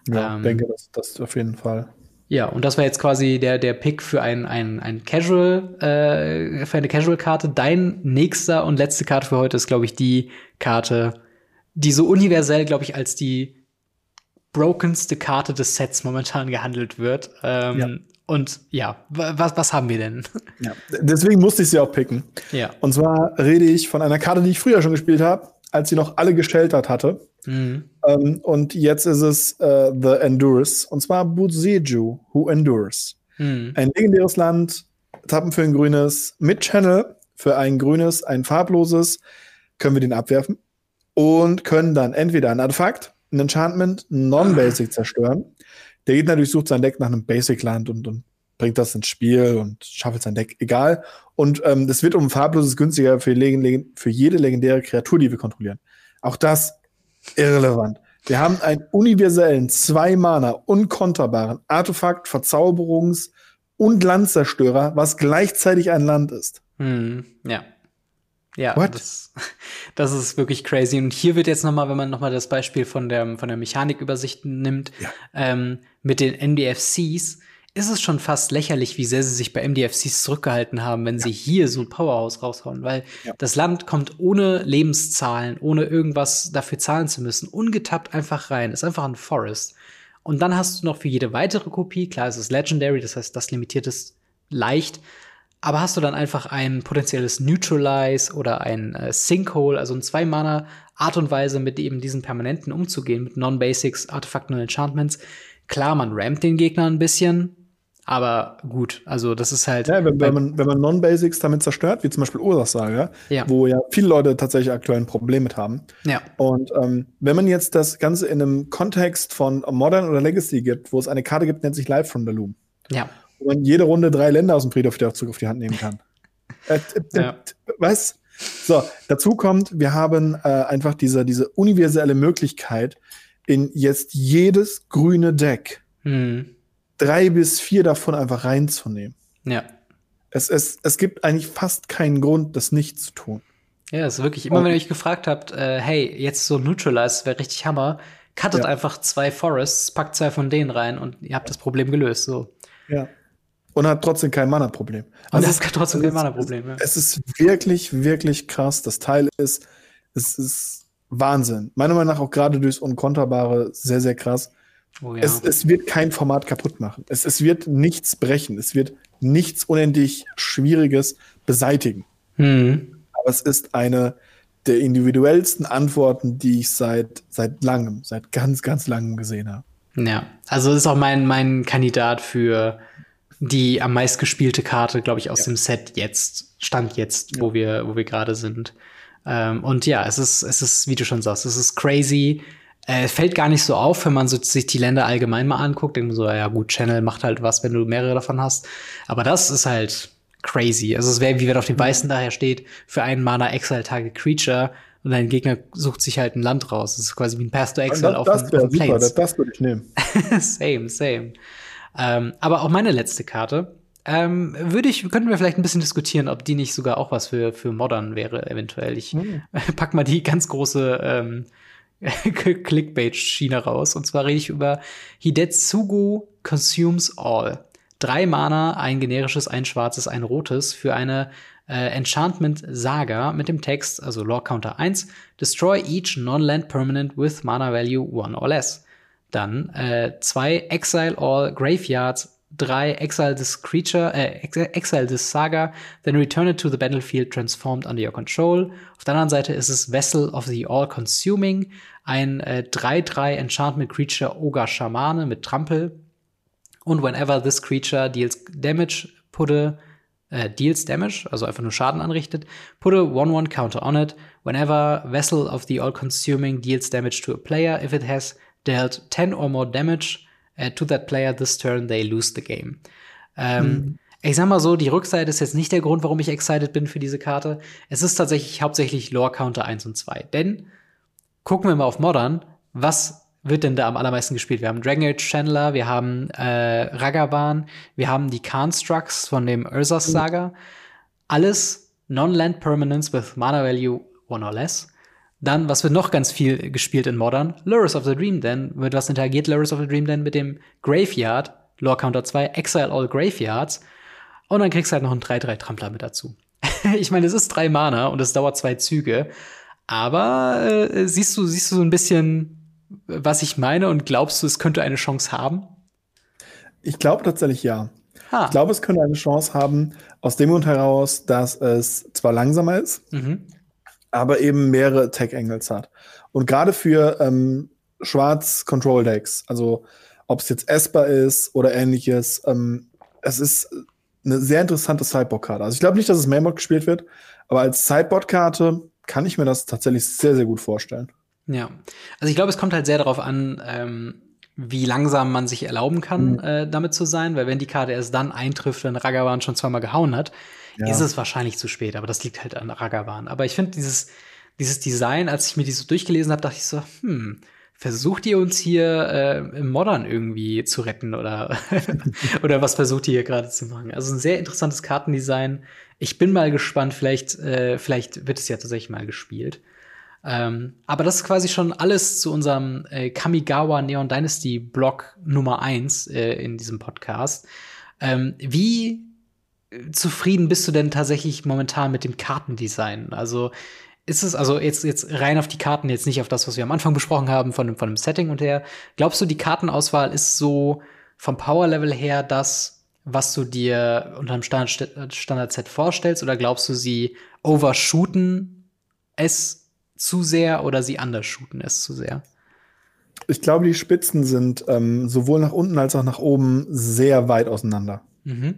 S2: Ja, ähm, denke, das, das auf jeden Fall.
S1: Ja, und das war jetzt quasi der, der Pick für ein, ein, ein Casual, äh, für eine Casual-Karte. Dein nächster und letzte Karte für heute ist, glaube ich, die Karte, die so universell, glaube ich, als die brokenste Karte des Sets momentan gehandelt wird. Ähm. Und ja, was, was haben wir denn?
S2: Ja, deswegen musste ich sie auch picken. Ja. Und zwar rede ich von einer Karte, die ich früher schon gespielt habe, als sie noch alle gesheltert hatte. Mhm. Ähm, und jetzt ist es äh, The Endures. Und zwar Buzeju, Who Endures. Mhm. Ein legendäres Land, Tappen für ein grünes, mit Channel für ein grünes, ein farbloses. Können wir den abwerfen. Und können dann entweder ein Artefakt, ein Enchantment, Non-Basic ah. zerstören der Gegner durchsucht sein Deck nach einem Basic-Land und, und bringt das ins Spiel und schaffelt sein Deck, egal. Und ähm, das wird um farbloses günstiger für, für jede legendäre Kreatur, die wir kontrollieren. Auch das irrelevant. Wir haben einen universellen, zwei Mana, unkonterbaren Artefakt, Verzauberungs- und Landzerstörer, was gleichzeitig ein Land ist.
S1: Hm, ja. Ja, das, das ist wirklich crazy. Und hier wird jetzt noch mal, wenn man noch mal das Beispiel von der, von der Mechanikübersicht nimmt, ja. ähm, mit den MDFCs, ist es schon fast lächerlich, wie sehr sie sich bei MDFCs zurückgehalten haben, wenn ja. sie hier so ein Powerhouse raushauen. Weil ja. das Land kommt ohne Lebenszahlen, ohne irgendwas dafür zahlen zu müssen, ungetappt einfach rein. Ist einfach ein Forest. Und dann hast du noch für jede weitere Kopie, klar, es ist Legendary, das heißt, das limitiert es leicht, aber hast du dann einfach ein potenzielles Neutralize oder ein äh, Sinkhole, also ein zwei-Mana Art und Weise, mit eben diesen Permanenten umzugehen, mit Non-Basics, Artefakten und Enchantments. Klar, man rampt den Gegner ein bisschen, aber gut, also das ist halt.
S2: Ja, wenn, wenn man, wenn man Non-Basics damit zerstört, wie zum Beispiel Ursachsager, ja. wo ja viele Leute tatsächlich aktuell ein Problem mit haben.
S1: Ja.
S2: Und ähm, wenn man jetzt das Ganze in einem Kontext von Modern oder Legacy gibt, wo es eine Karte gibt, nennt sich Live from the Loom.
S1: Ja.
S2: Wo man jede Runde drei Länder aus dem Friedhof wieder zurück auf die Hand nehmen kann. äh, äh, ja. Was? So, dazu kommt, wir haben äh, einfach diese, diese universelle Möglichkeit, in jetzt jedes grüne Deck hm drei bis vier davon einfach reinzunehmen.
S1: Ja.
S2: Es, es, es gibt eigentlich fast keinen Grund, das nicht zu tun.
S1: Ja, ist wirklich, immer wenn ihr euch gefragt habt, äh, hey, jetzt so Neutralize wäre richtig Hammer, cuttet ja. einfach zwei Forests, packt zwei von denen rein und ihr habt das Problem gelöst. So.
S2: Ja. Und hat trotzdem kein Mana-Problem.
S1: Also es hat trotzdem kein Mana-Problem. Ja.
S2: Es ist wirklich, wirklich krass. Das Teil ist, es ist Wahnsinn. Meiner Meinung nach auch gerade durchs Unkonterbare sehr, sehr krass. Oh, ja. es, es, wird kein Format kaputt machen. Es, es wird nichts brechen. Es wird nichts unendlich Schwieriges beseitigen.
S1: Mhm.
S2: Aber es ist eine der individuellsten Antworten, die ich seit, seit langem, seit ganz, ganz langem gesehen habe.
S1: Ja, also das ist auch mein, mein Kandidat für die am meist gespielte Karte, glaube ich, aus ja. dem Set jetzt, Stand jetzt, ja. wo wir, wo wir gerade sind. Ähm, und ja, es ist, es ist, wie du schon sagst, es ist crazy, äh, fällt gar nicht so auf, wenn man so sich die Länder allgemein mal anguckt. Denkt man so, ja gut, Channel macht halt was, wenn du mehrere davon hast. Aber das ist halt crazy. Also es wäre, wie wenn auf dem Weißen daher steht, für einen Mana Exile Target Creature und dein Gegner sucht sich halt ein Land raus. Das ist quasi wie ein Path to Exile
S2: auf das,
S1: das
S2: auf super, das, das würde ich nehmen.
S1: same, same. Ähm, aber auch meine letzte Karte. Ähm, würde ich, könnten wir vielleicht ein bisschen diskutieren, ob die nicht sogar auch was für, für Modern wäre, eventuell. Ich hm. pack mal die ganz große ähm, Clickbait-Schiene raus. Und zwar rede ich über Hidetsugu Consumes All. Drei Mana, ein generisches, ein schwarzes, ein rotes für eine äh, Enchantment Saga mit dem Text, also Lore Counter 1, Destroy each non-land permanent with Mana Value 1 or less. Dann äh, zwei Exile All Graveyards 3 Exile this Creature, äh, Exile this Saga, then return it to the battlefield transformed under your control. Auf der anderen Seite ist es Vessel of the All-Consuming, ein 3-3 äh, Enchantment Creature Ogre Schamane mit Trampel. Und whenever this creature deals damage, put a äh, deals damage, also einfach nur Schaden anrichtet, put a 1-1 counter on it. Whenever Vessel of the All-Consuming deals damage to a player, if it has dealt 10 or more damage, uh, to that player this turn, they lose the game. Ähm, mhm. Ich sag mal so, die Rückseite ist jetzt nicht der Grund, warum ich excited bin für diese Karte. Es ist tatsächlich hauptsächlich Lore Counter 1 und 2. Denn gucken wir mal auf Modern, was wird denn da am allermeisten gespielt? Wir haben Dragon Age Chandler, wir haben äh, Ragavan, wir haben die Constructs von dem Ursas. Saga. Alles Non-Land Permanence with Mana Value one or less. Dann, was wird noch ganz viel gespielt in Modern? Lures of the Dream Den. Mit was interagiert Lures of the Dream Den? Mit dem Graveyard, Lore Counter 2, Exile All Graveyards. Und dann kriegst du halt noch einen 3-3-Trampler mit dazu. ich meine, es ist drei Mana und es dauert zwei Züge. Aber äh, siehst du, siehst du so ein bisschen, was ich meine und glaubst du, es könnte eine Chance haben?
S2: Ich glaube tatsächlich ja. Ha. Ich glaube, es könnte eine Chance haben, aus dem Grund heraus, dass es zwar langsamer ist, mhm aber eben mehrere Attack-Angles hat. Und gerade für ähm, Schwarz-Control-Decks, also ob es jetzt Esper ist oder ähnliches, ähm, es ist eine sehr interessante Sideboard-Karte. Also ich glaube nicht, dass es Mainboard gespielt wird, aber als Sideboard-Karte kann ich mir das tatsächlich sehr, sehr gut vorstellen.
S1: Ja, also ich glaube, es kommt halt sehr darauf an, ähm, wie langsam man sich erlauben kann, mhm. äh, damit zu sein, weil wenn die Karte erst dann eintrifft, wenn Ragavan schon zweimal gehauen hat, ja. ist es wahrscheinlich zu spät, aber das liegt halt an Ragavan. Aber ich finde dieses, dieses Design, als ich mir die so durchgelesen habe, dachte ich so, hm, versucht ihr uns hier äh, im Modern irgendwie zu retten oder, oder was versucht ihr hier gerade zu machen? Also ein sehr interessantes Kartendesign. Ich bin mal gespannt, vielleicht, äh, vielleicht wird es ja tatsächlich mal gespielt. Ähm, aber das ist quasi schon alles zu unserem äh, Kamigawa Neon Dynasty Blog Nummer eins äh, in diesem Podcast. Ähm, wie zufrieden bist du denn tatsächlich momentan mit dem Kartendesign? Also ist es, also jetzt, jetzt rein auf die Karten, jetzt nicht auf das, was wir am Anfang besprochen haben, von, von dem Setting und her. Glaubst du, die Kartenauswahl ist so vom Power-Level her das, was du dir unter einem Standard-Set vorstellst, oder glaubst du, sie overshooten es zu sehr oder sie undershooten es zu sehr?
S2: Ich glaube, die Spitzen sind ähm, sowohl nach unten als auch nach oben sehr weit auseinander. Mhm.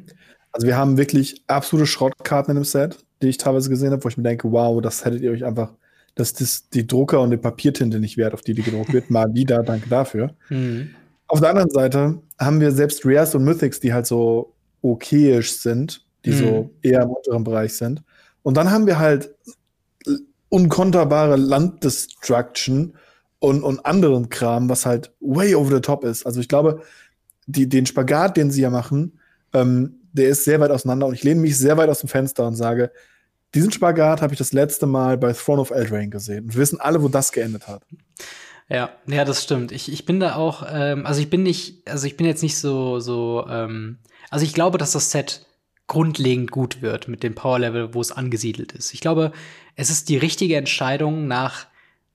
S2: Also wir haben wirklich absolute Schrottkarten in dem Set, die ich teilweise gesehen habe, wo ich mir denke, wow, das hättet ihr euch einfach, das ist die Drucker und die Papiertinte nicht wert, auf die die gedruckt wird. Mal wieder, danke dafür. Mhm. Auf der anderen Seite haben wir selbst Rares und Mythics, die halt so okayisch sind, die mhm. so eher im unteren Bereich sind. Und dann haben wir halt unkonterbare Landdestruction und, und anderen Kram, was halt way over the top ist. Also ich glaube, die, den Spagat, den sie ja machen, ähm, der ist sehr weit auseinander und ich lehne mich sehr weit aus dem Fenster und sage, diesen Spagat habe ich das letzte Mal bei Throne of Eldraine gesehen. Und wir wissen alle, wo das geendet hat.
S1: Ja, ja, das stimmt. Ich, ich bin da auch, ähm, also ich bin nicht, also ich bin jetzt nicht so, so, ähm, also ich glaube, dass das Set grundlegend gut wird mit dem Power-Level, wo es angesiedelt ist. Ich glaube, es ist die richtige Entscheidung nach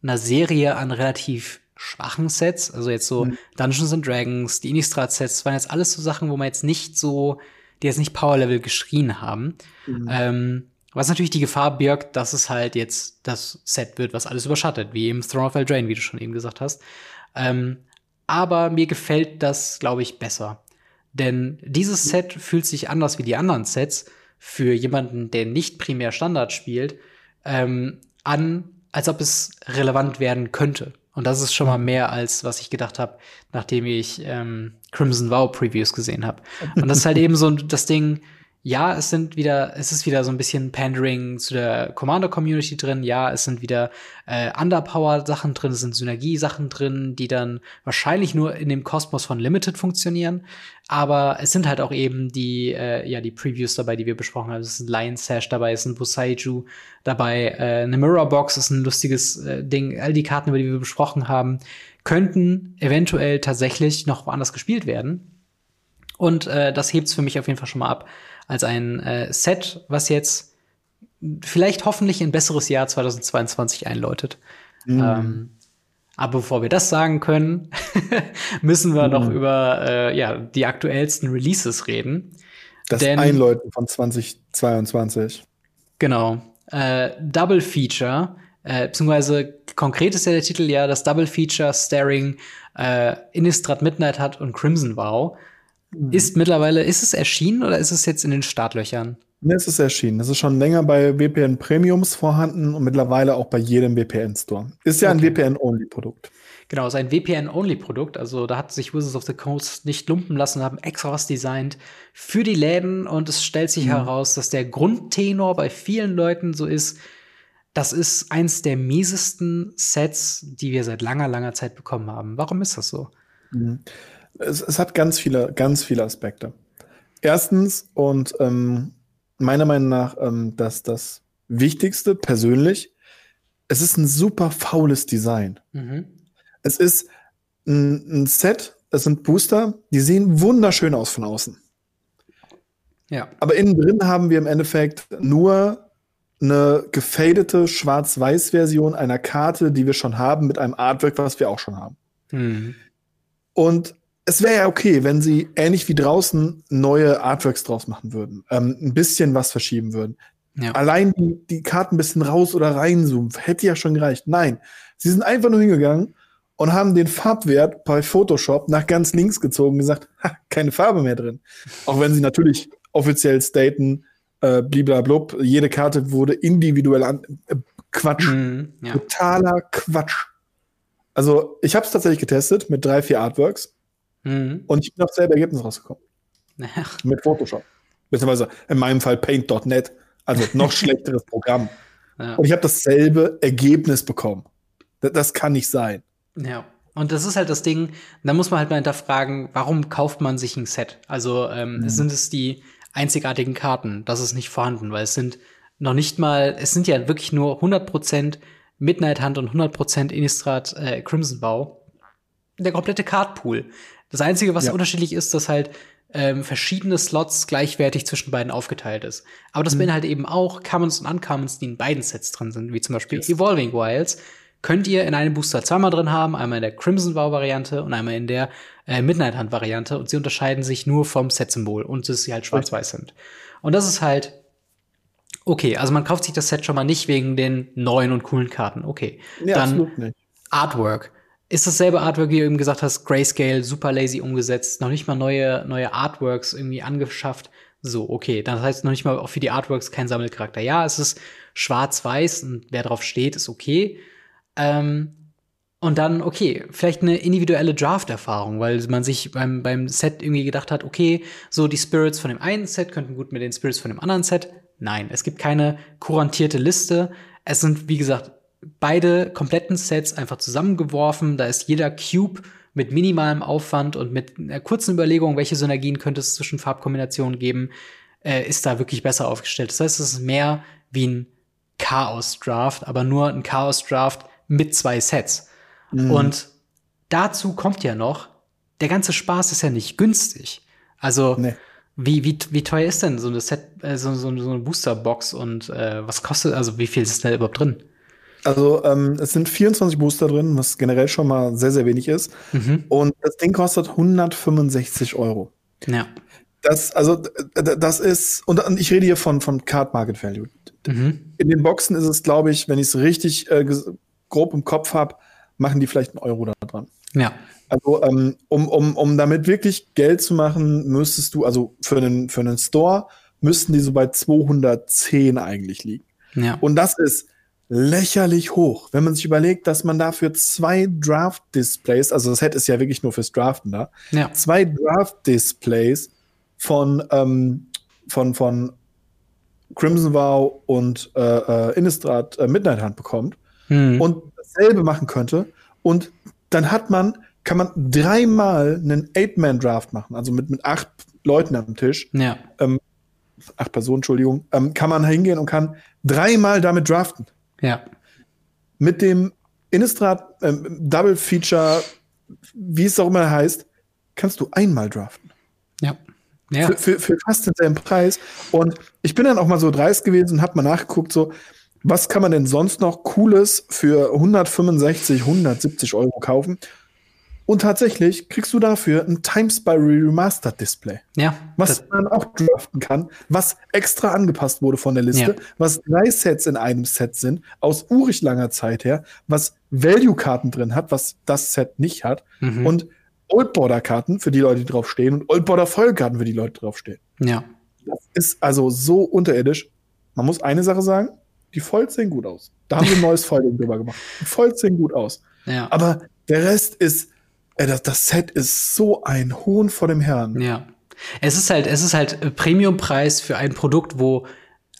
S1: einer Serie an relativ schwachen Sets, also jetzt so mhm. Dungeons and Dragons, die Innistrad-Sets, waren jetzt alles so Sachen, wo man jetzt nicht so, die jetzt nicht Power-Level geschrien haben. Mhm. Ähm, was natürlich die Gefahr birgt, dass es halt jetzt das Set wird, was alles überschattet, wie im Throne of Eldraine, wie du schon eben gesagt hast. Ähm, aber mir gefällt das, glaube ich, besser. Denn dieses Set fühlt sich anders wie die anderen Sets für jemanden, der nicht primär Standard spielt, ähm, an, als ob es relevant werden könnte. Und das ist schon mal mehr als was ich gedacht habe, nachdem ich ähm, Crimson Vow Previews gesehen habe. Und das ist halt eben so das Ding, ja, es sind wieder, es ist wieder so ein bisschen Pandering zu der Commander-Community drin. Ja, es sind wieder äh, Underpower-Sachen drin, es sind Synergie-Sachen drin, die dann wahrscheinlich nur in dem Kosmos von Limited funktionieren. Aber es sind halt auch eben die, äh, ja, die Previews dabei, die wir besprochen haben. Es ist ein Lion Sash dabei, es ist ein Busaiju dabei, äh, eine Mirror Box ist ein lustiges äh, Ding. All die Karten, über die wir besprochen haben, könnten eventuell tatsächlich noch woanders gespielt werden. Und äh, das hebt's für mich auf jeden Fall schon mal ab als ein äh, Set, was jetzt vielleicht hoffentlich ein besseres Jahr 2022 einläutet. Mhm. Ähm, aber bevor wir das sagen können, müssen wir mhm. noch über äh, ja, die aktuellsten Releases reden.
S2: Das Denn, Einläuten von 2022.
S1: Genau. Äh, Double Feature, äh, beziehungsweise konkret ist ja der Titel ja das Double Feature Staring äh, Innistrad Midnight hat und Crimson Vow. Mhm. Ist mittlerweile, ist es erschienen oder ist es jetzt in den Startlöchern?
S2: Ne, es ist erschienen. Es ist schon länger bei VPN Premiums vorhanden und mittlerweile auch bei jedem VPN-Store. Ist ja okay. ein VPN-Only-Produkt.
S1: Genau, ist ein VPN-Only-Produkt. Also da hat sich Wizards of the Coast nicht lumpen lassen, haben extra was designt für die Läden und es stellt sich mhm. heraus, dass der Grundtenor bei vielen Leuten so ist, das ist eins der miesesten Sets, die wir seit langer, langer Zeit bekommen haben. Warum ist das so?
S2: Mhm es, es hat ganz viele, ganz viele Aspekte. Erstens, und ähm, meiner Meinung nach, ähm, dass das Wichtigste persönlich, es ist ein super faules Design. Mhm. Es ist ein, ein Set, es sind Booster, die sehen wunderschön aus von außen. Ja. Aber innen drin haben wir im Endeffekt nur eine gefadete Schwarz-Weiß-Version einer Karte, die wir schon haben, mit einem Artwork, was wir auch schon haben. Mhm. Und es wäre ja okay, wenn sie ähnlich wie draußen neue Artworks draus machen würden, ähm, ein bisschen was verschieben würden. Ja. Allein die, die Karten ein bisschen raus oder reinzoomen, hätte ja schon gereicht. Nein, sie sind einfach nur hingegangen und haben den Farbwert bei Photoshop nach ganz links gezogen und gesagt, ha, keine Farbe mehr drin. Auch wenn sie natürlich offiziell staten, äh, bliblablub, jede Karte wurde individuell an. Äh, Quatsch. Mm, ja. Totaler Quatsch. Also, ich habe es tatsächlich getestet mit drei, vier Artworks. Mhm. Und ich bin auf selbe Ergebnis rausgekommen. Ach. Mit Photoshop. Beziehungsweise in meinem Fall Paint.net. Also noch schlechteres Programm. Ja. Und ich habe dasselbe Ergebnis bekommen. Das, das kann nicht sein.
S1: Ja. Und das ist halt das Ding, da muss man halt mal hinterfragen, warum kauft man sich ein Set? Also ähm, mhm. sind es die einzigartigen Karten? Das ist nicht vorhanden, weil es sind noch nicht mal, es sind ja wirklich nur 100% Midnight Hunt und 100% Innistrad äh, Crimson Bow. Der komplette Cardpool. Das Einzige, was ja. unterschiedlich ist, dass halt ähm, verschiedene Slots gleichwertig zwischen beiden aufgeteilt ist. Aber das mhm. beinhaltet eben auch Commons und Uncommons, die in beiden Sets drin sind, wie zum Beispiel yes. Evolving Wilds. Könnt ihr in einem Booster zweimal drin haben, einmal in der Crimson Vow Variante und einmal in der äh, Midnight Hunt Variante und sie unterscheiden sich nur vom Set-Symbol und dass sie halt schwarz-weiß sind. Und das ist halt okay. Also man kauft sich das Set schon mal nicht wegen den neuen und coolen Karten. Okay.
S2: Ja, Dann
S1: Artwork ist dasselbe Artwork, wie du eben gesagt hast, Grayscale, super lazy umgesetzt, noch nicht mal neue, neue Artworks irgendwie angeschafft. So, okay, das heißt noch nicht mal auch für die Artworks kein Sammelcharakter. Ja, es ist schwarz-weiß und wer drauf steht, ist okay. Ähm, und dann, okay, vielleicht eine individuelle Draft-Erfahrung, weil man sich beim, beim Set irgendwie gedacht hat, okay, so die Spirits von dem einen Set könnten gut mit den Spirits von dem anderen Set. Nein, es gibt keine kurantierte Liste. Es sind, wie gesagt, beide kompletten Sets einfach zusammengeworfen. Da ist jeder Cube mit minimalem Aufwand und mit einer kurzen Überlegung, welche Synergien könnte es zwischen Farbkombinationen geben, äh, ist da wirklich besser aufgestellt. Das heißt, es ist mehr wie ein Chaos-Draft, aber nur ein Chaos-Draft mit zwei Sets. Mhm. Und dazu kommt ja noch, der ganze Spaß ist ja nicht günstig. Also, nee. wie, wie, wie teuer ist denn so eine Set, äh, so, so, so eine Booster-Box und äh, was kostet, also wie viel ist da überhaupt drin?
S2: Also ähm, es sind 24 Booster drin, was generell schon mal sehr, sehr wenig ist. Mhm. Und das Ding kostet 165 Euro.
S1: Ja.
S2: Das, also, das ist, und ich rede hier von, von Card Market Value. Mhm. In den Boxen ist es, glaube ich, wenn ich es richtig äh, grob im Kopf habe, machen die vielleicht einen Euro da dran.
S1: Ja.
S2: Also, ähm, um, um, um damit wirklich Geld zu machen, müsstest du, also für einen, für einen Store, müssten die so bei 210 eigentlich liegen.
S1: Ja.
S2: Und das ist lächerlich hoch. Wenn man sich überlegt, dass man dafür zwei Draft-Displays, also das Set ist ja wirklich nur fürs Draften da,
S1: ja.
S2: zwei Draft-Displays von, ähm, von, von Crimson Vow und äh, äh, Innistrad äh, Midnight Hunt bekommt hm. und dasselbe machen könnte und dann hat man, kann man dreimal einen Eight-Man-Draft machen, also mit, mit acht Leuten am Tisch.
S1: Ja.
S2: Ähm, acht Personen, Entschuldigung, ähm, kann man hingehen und kann dreimal damit draften.
S1: Ja.
S2: Mit dem Innistrad ähm, Double Feature, wie es auch immer heißt, kannst du einmal draften.
S1: Ja.
S2: ja. Für, für, für fast denselben Preis. Und ich bin dann auch mal so dreist gewesen und habe mal nachgeguckt, so, was kann man denn sonst noch Cooles für 165, 170 Euro kaufen? Und tatsächlich kriegst du dafür ein Times by Remastered Display.
S1: Ja.
S2: Was man auch draften kann, was extra angepasst wurde von der Liste, ja. was drei Sets in einem Set sind, aus urig langer Zeit her, was Value-Karten drin hat, was das Set nicht hat, mhm. und Old Border-Karten für die Leute, die draufstehen, und Old Border-Foil-Karten für die Leute, die draufstehen.
S1: Ja.
S2: Das ist also so unterirdisch. Man muss eine Sache sagen, die Foils sehen gut aus. Da haben wir ein neues Foiling drüber gemacht. Die Foils sehen gut aus.
S1: Ja.
S2: Aber der Rest ist das, das Set ist so ein Hohn vor dem Herrn.
S1: Ja. Es ist halt, es ist halt Premiumpreis für ein Produkt, wo,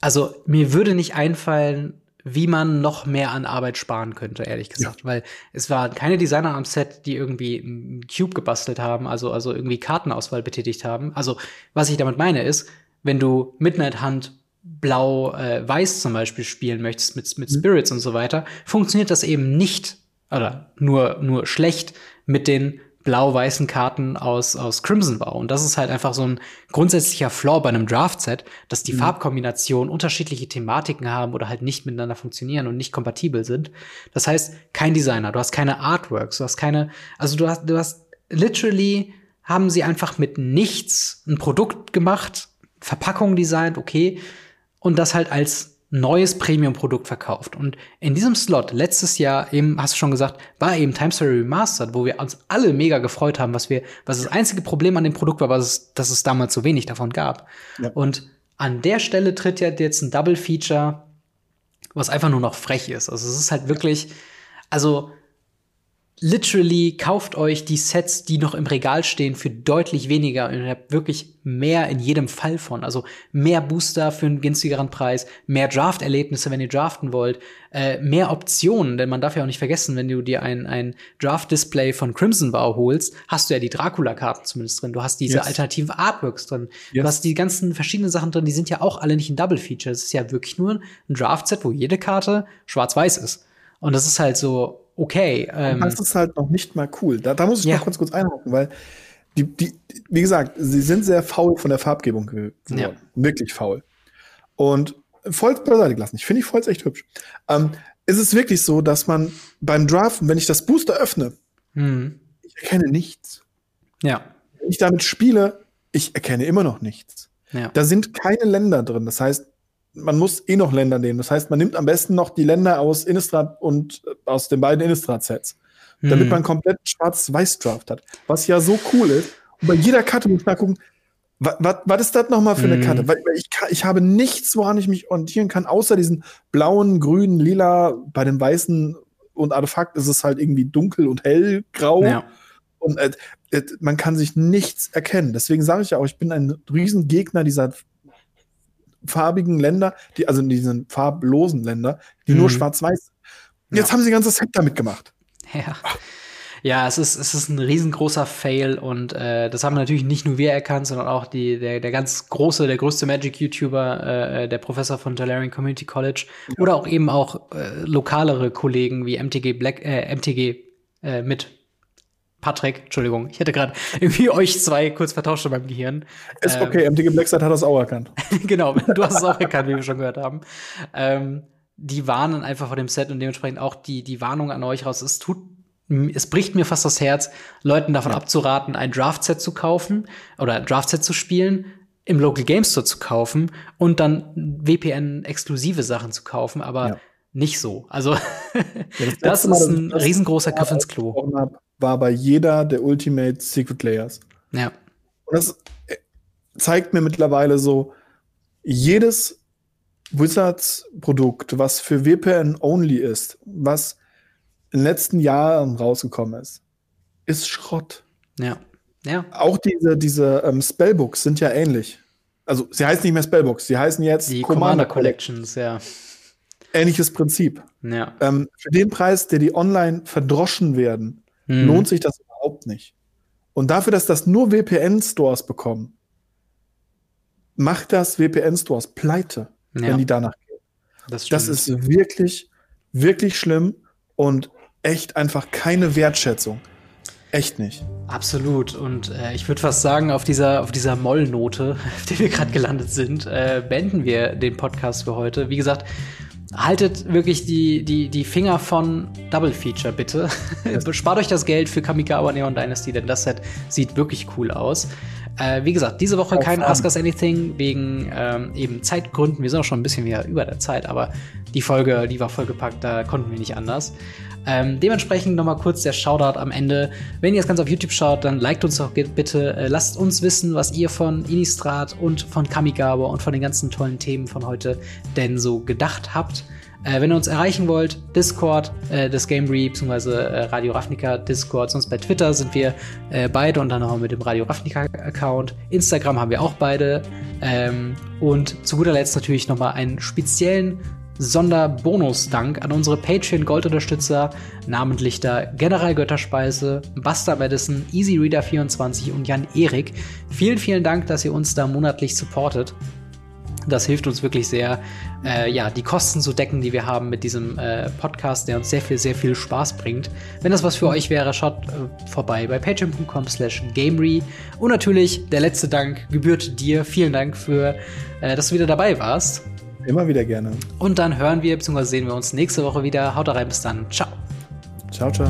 S1: also mir würde nicht einfallen, wie man noch mehr an Arbeit sparen könnte, ehrlich gesagt. Ja. Weil es waren keine Designer am Set, die irgendwie einen Cube gebastelt haben, also, also irgendwie Kartenauswahl betätigt haben. Also, was ich damit meine ist, wenn du Midnight Hunt blau-weiß äh, zum Beispiel spielen möchtest mit, mit mhm. Spirits mhm. und so weiter, funktioniert das eben nicht oder nur, nur schlecht mit den blau-weißen Karten aus, aus Crimson Vow. Und das ist halt einfach so ein grundsätzlicher Flaw bei einem Draft-Set, dass die mhm. Farbkombinationen unterschiedliche Thematiken haben oder halt nicht miteinander funktionieren und nicht kompatibel sind. Das heißt, kein Designer, du hast keine Artworks, du hast keine, also du hast, du hast literally haben sie einfach mit nichts ein Produkt gemacht, Verpackung designt, okay, und das halt als neues Premium-Produkt verkauft. Und in diesem Slot letztes Jahr eben, hast du schon gesagt, war eben Time Story Remastered, wo wir uns alle mega gefreut haben, was wir, was das einzige Problem an dem Produkt war, was es, dass es damals so wenig davon gab. Ja. Und an der Stelle tritt ja jetzt ein Double Feature, was einfach nur noch frech ist. Also es ist halt wirklich, also literally kauft euch die Sets, die noch im Regal stehen, für deutlich weniger und ihr habt wirklich mehr in jedem Fall von. Also mehr Booster für einen günstigeren Preis, mehr Draft-Erlebnisse, wenn ihr draften wollt, äh, mehr Optionen, denn man darf ja auch nicht vergessen, wenn du dir ein, ein Draft-Display von Crimson Vow holst, hast du ja die Dracula-Karten zumindest drin. Du hast diese yes. alternativen Artworks drin. Yes. Du hast die ganzen verschiedenen Sachen drin, die sind ja auch alle nicht ein Double-Feature. Es ist ja wirklich nur ein Draft-Set, wo jede Karte schwarz-weiß ist. Und das ist halt so, okay.
S2: Ähm, das ist halt noch nicht mal cool. Da, da muss ich ja. noch kurz kurz einhaken, weil die, die, wie gesagt, sie sind sehr faul von der Farbgebung geworden. Ja. Wirklich faul. Und Volz beiseite gelassen. Ich finde die Volz echt hübsch. Ähm, ist es wirklich so, dass man beim Draften, wenn ich das Booster öffne, hm. ich erkenne nichts.
S1: Ja.
S2: Wenn ich damit spiele, ich erkenne immer noch nichts. Ja. Da sind keine Länder drin. Das heißt, man muss eh noch Länder nehmen. Das heißt, man nimmt am besten noch die Länder aus Innistrad und äh, aus den beiden Innistrad-Sets, hm. damit man komplett Schwarz-Weiß-Draft hat. Was ja so cool ist. Und bei jeder Karte muss man gucken, was ist das nochmal für eine hm. Karte? Weil ich, ich habe nichts, woran ich mich orientieren kann, außer diesen blauen, grünen, lila. Bei dem weißen und Artefakt ist es halt irgendwie dunkel und hellgrau. Ja. Und äh, äh, man kann sich nichts erkennen. Deswegen sage ich ja auch, ich bin ein Riesengegner dieser farbigen Länder, die, also diesen farblosen Länder, die mhm. nur schwarz-weiß. Jetzt ja. haben sie ein ganzes Set damit gemacht.
S1: Ja. Ja, es ist, es ist ein riesengroßer Fail und äh, das haben natürlich nicht nur wir erkannt, sondern auch die, der, der ganz große, der größte Magic-YouTuber, äh, der Professor von Talarian Community College ja. oder auch eben auch äh, lokalere Kollegen wie MTG Black, äh, MTG äh, mit Patrick, Entschuldigung, ich hätte gerade irgendwie euch zwei kurz vertauscht in meinem Gehirn.
S2: Ist ähm, okay, MTG Blackside hat das auch erkannt.
S1: genau, du hast es auch erkannt, wie wir schon gehört haben. Ähm, die warnen einfach vor dem Set und dementsprechend auch die, die Warnung an euch raus. Es tut, es bricht mir fast das Herz, Leuten davon ja. abzuraten, ein Draft-Set zu kaufen oder ein Draft-Set zu spielen, im Local Game Store zu kaufen und dann WPN-exklusive Sachen zu kaufen, aber ja. Nicht so. Also, ja, das, das ist ein riesengroßer Griff ins Klo
S2: war bei jeder der Ultimate Secret Layers.
S1: Ja.
S2: Und das äh, zeigt mir mittlerweile so, jedes Wizards-Produkt, was für WPN-only ist, was in den letzten Jahren rausgekommen ist, ist Schrott.
S1: Ja. Ja.
S2: Auch diese, diese ähm, Spellbooks sind ja ähnlich. Also, sie heißen nicht mehr Spellbooks, sie heißen jetzt
S1: die Commander, Commander Collections, ja.
S2: Ähnliches Prinzip.
S1: Ja.
S2: Ähm, für den Preis, der die online verdroschen werden, hm. lohnt sich das überhaupt nicht. Und dafür, dass das nur VPN-Stores bekommen, macht das VPN-Stores pleite, ja. wenn die danach gehen. Das, das ist wirklich, wirklich schlimm und echt einfach keine Wertschätzung. Echt nicht.
S1: Absolut. Und äh, ich würde fast sagen, auf dieser, auf dieser Mollnote, auf der wir gerade gelandet sind, äh, beenden wir den Podcast für heute. Wie gesagt, haltet wirklich die, die, die Finger von Double Feature, bitte. Spart euch das Geld für Kamigawa Neon Dynasty, denn das Set sieht wirklich cool aus. Äh, wie gesagt, diese Woche kein Ask Us Anything wegen ähm, eben Zeitgründen. Wir sind auch schon ein bisschen wieder über der Zeit, aber die Folge, die war vollgepackt, da konnten wir nicht anders. Ähm, dementsprechend nochmal kurz der Shoutout am Ende. Wenn ihr das Ganze auf YouTube schaut, dann liked uns doch bitte. Äh, lasst uns wissen, was ihr von Innistrad und von Kamigawa und von den ganzen tollen Themen von heute denn so gedacht habt. Äh, wenn ihr uns erreichen wollt, Discord äh, des Gamery bzw. Äh, Radio Ravnica Discord, sonst bei Twitter sind wir äh, beide und dann noch mit dem Radio Ravnica Account. Instagram haben wir auch beide. Ähm, und zu guter Letzt natürlich nochmal einen speziellen Sonderbonus-Dank an unsere Patreon-Gold-Unterstützer, namentlich da General Götterspeise, Buster Madison, EasyReader24 und Jan Erik. Vielen, vielen Dank, dass ihr uns da monatlich supportet. Das hilft uns wirklich sehr, äh, ja, die Kosten zu decken, die wir haben mit diesem äh, Podcast, der uns sehr viel, sehr viel Spaß bringt. Wenn das was für euch wäre, schaut äh, vorbei bei patreon.com slash gamery. Und natürlich der letzte Dank gebührt dir. Vielen Dank für, äh, dass du wieder dabei warst.
S2: Immer wieder gerne.
S1: Und dann hören wir bzw. sehen wir uns nächste Woche wieder. Haut rein, bis dann. Ciao.
S2: Ciao, ciao.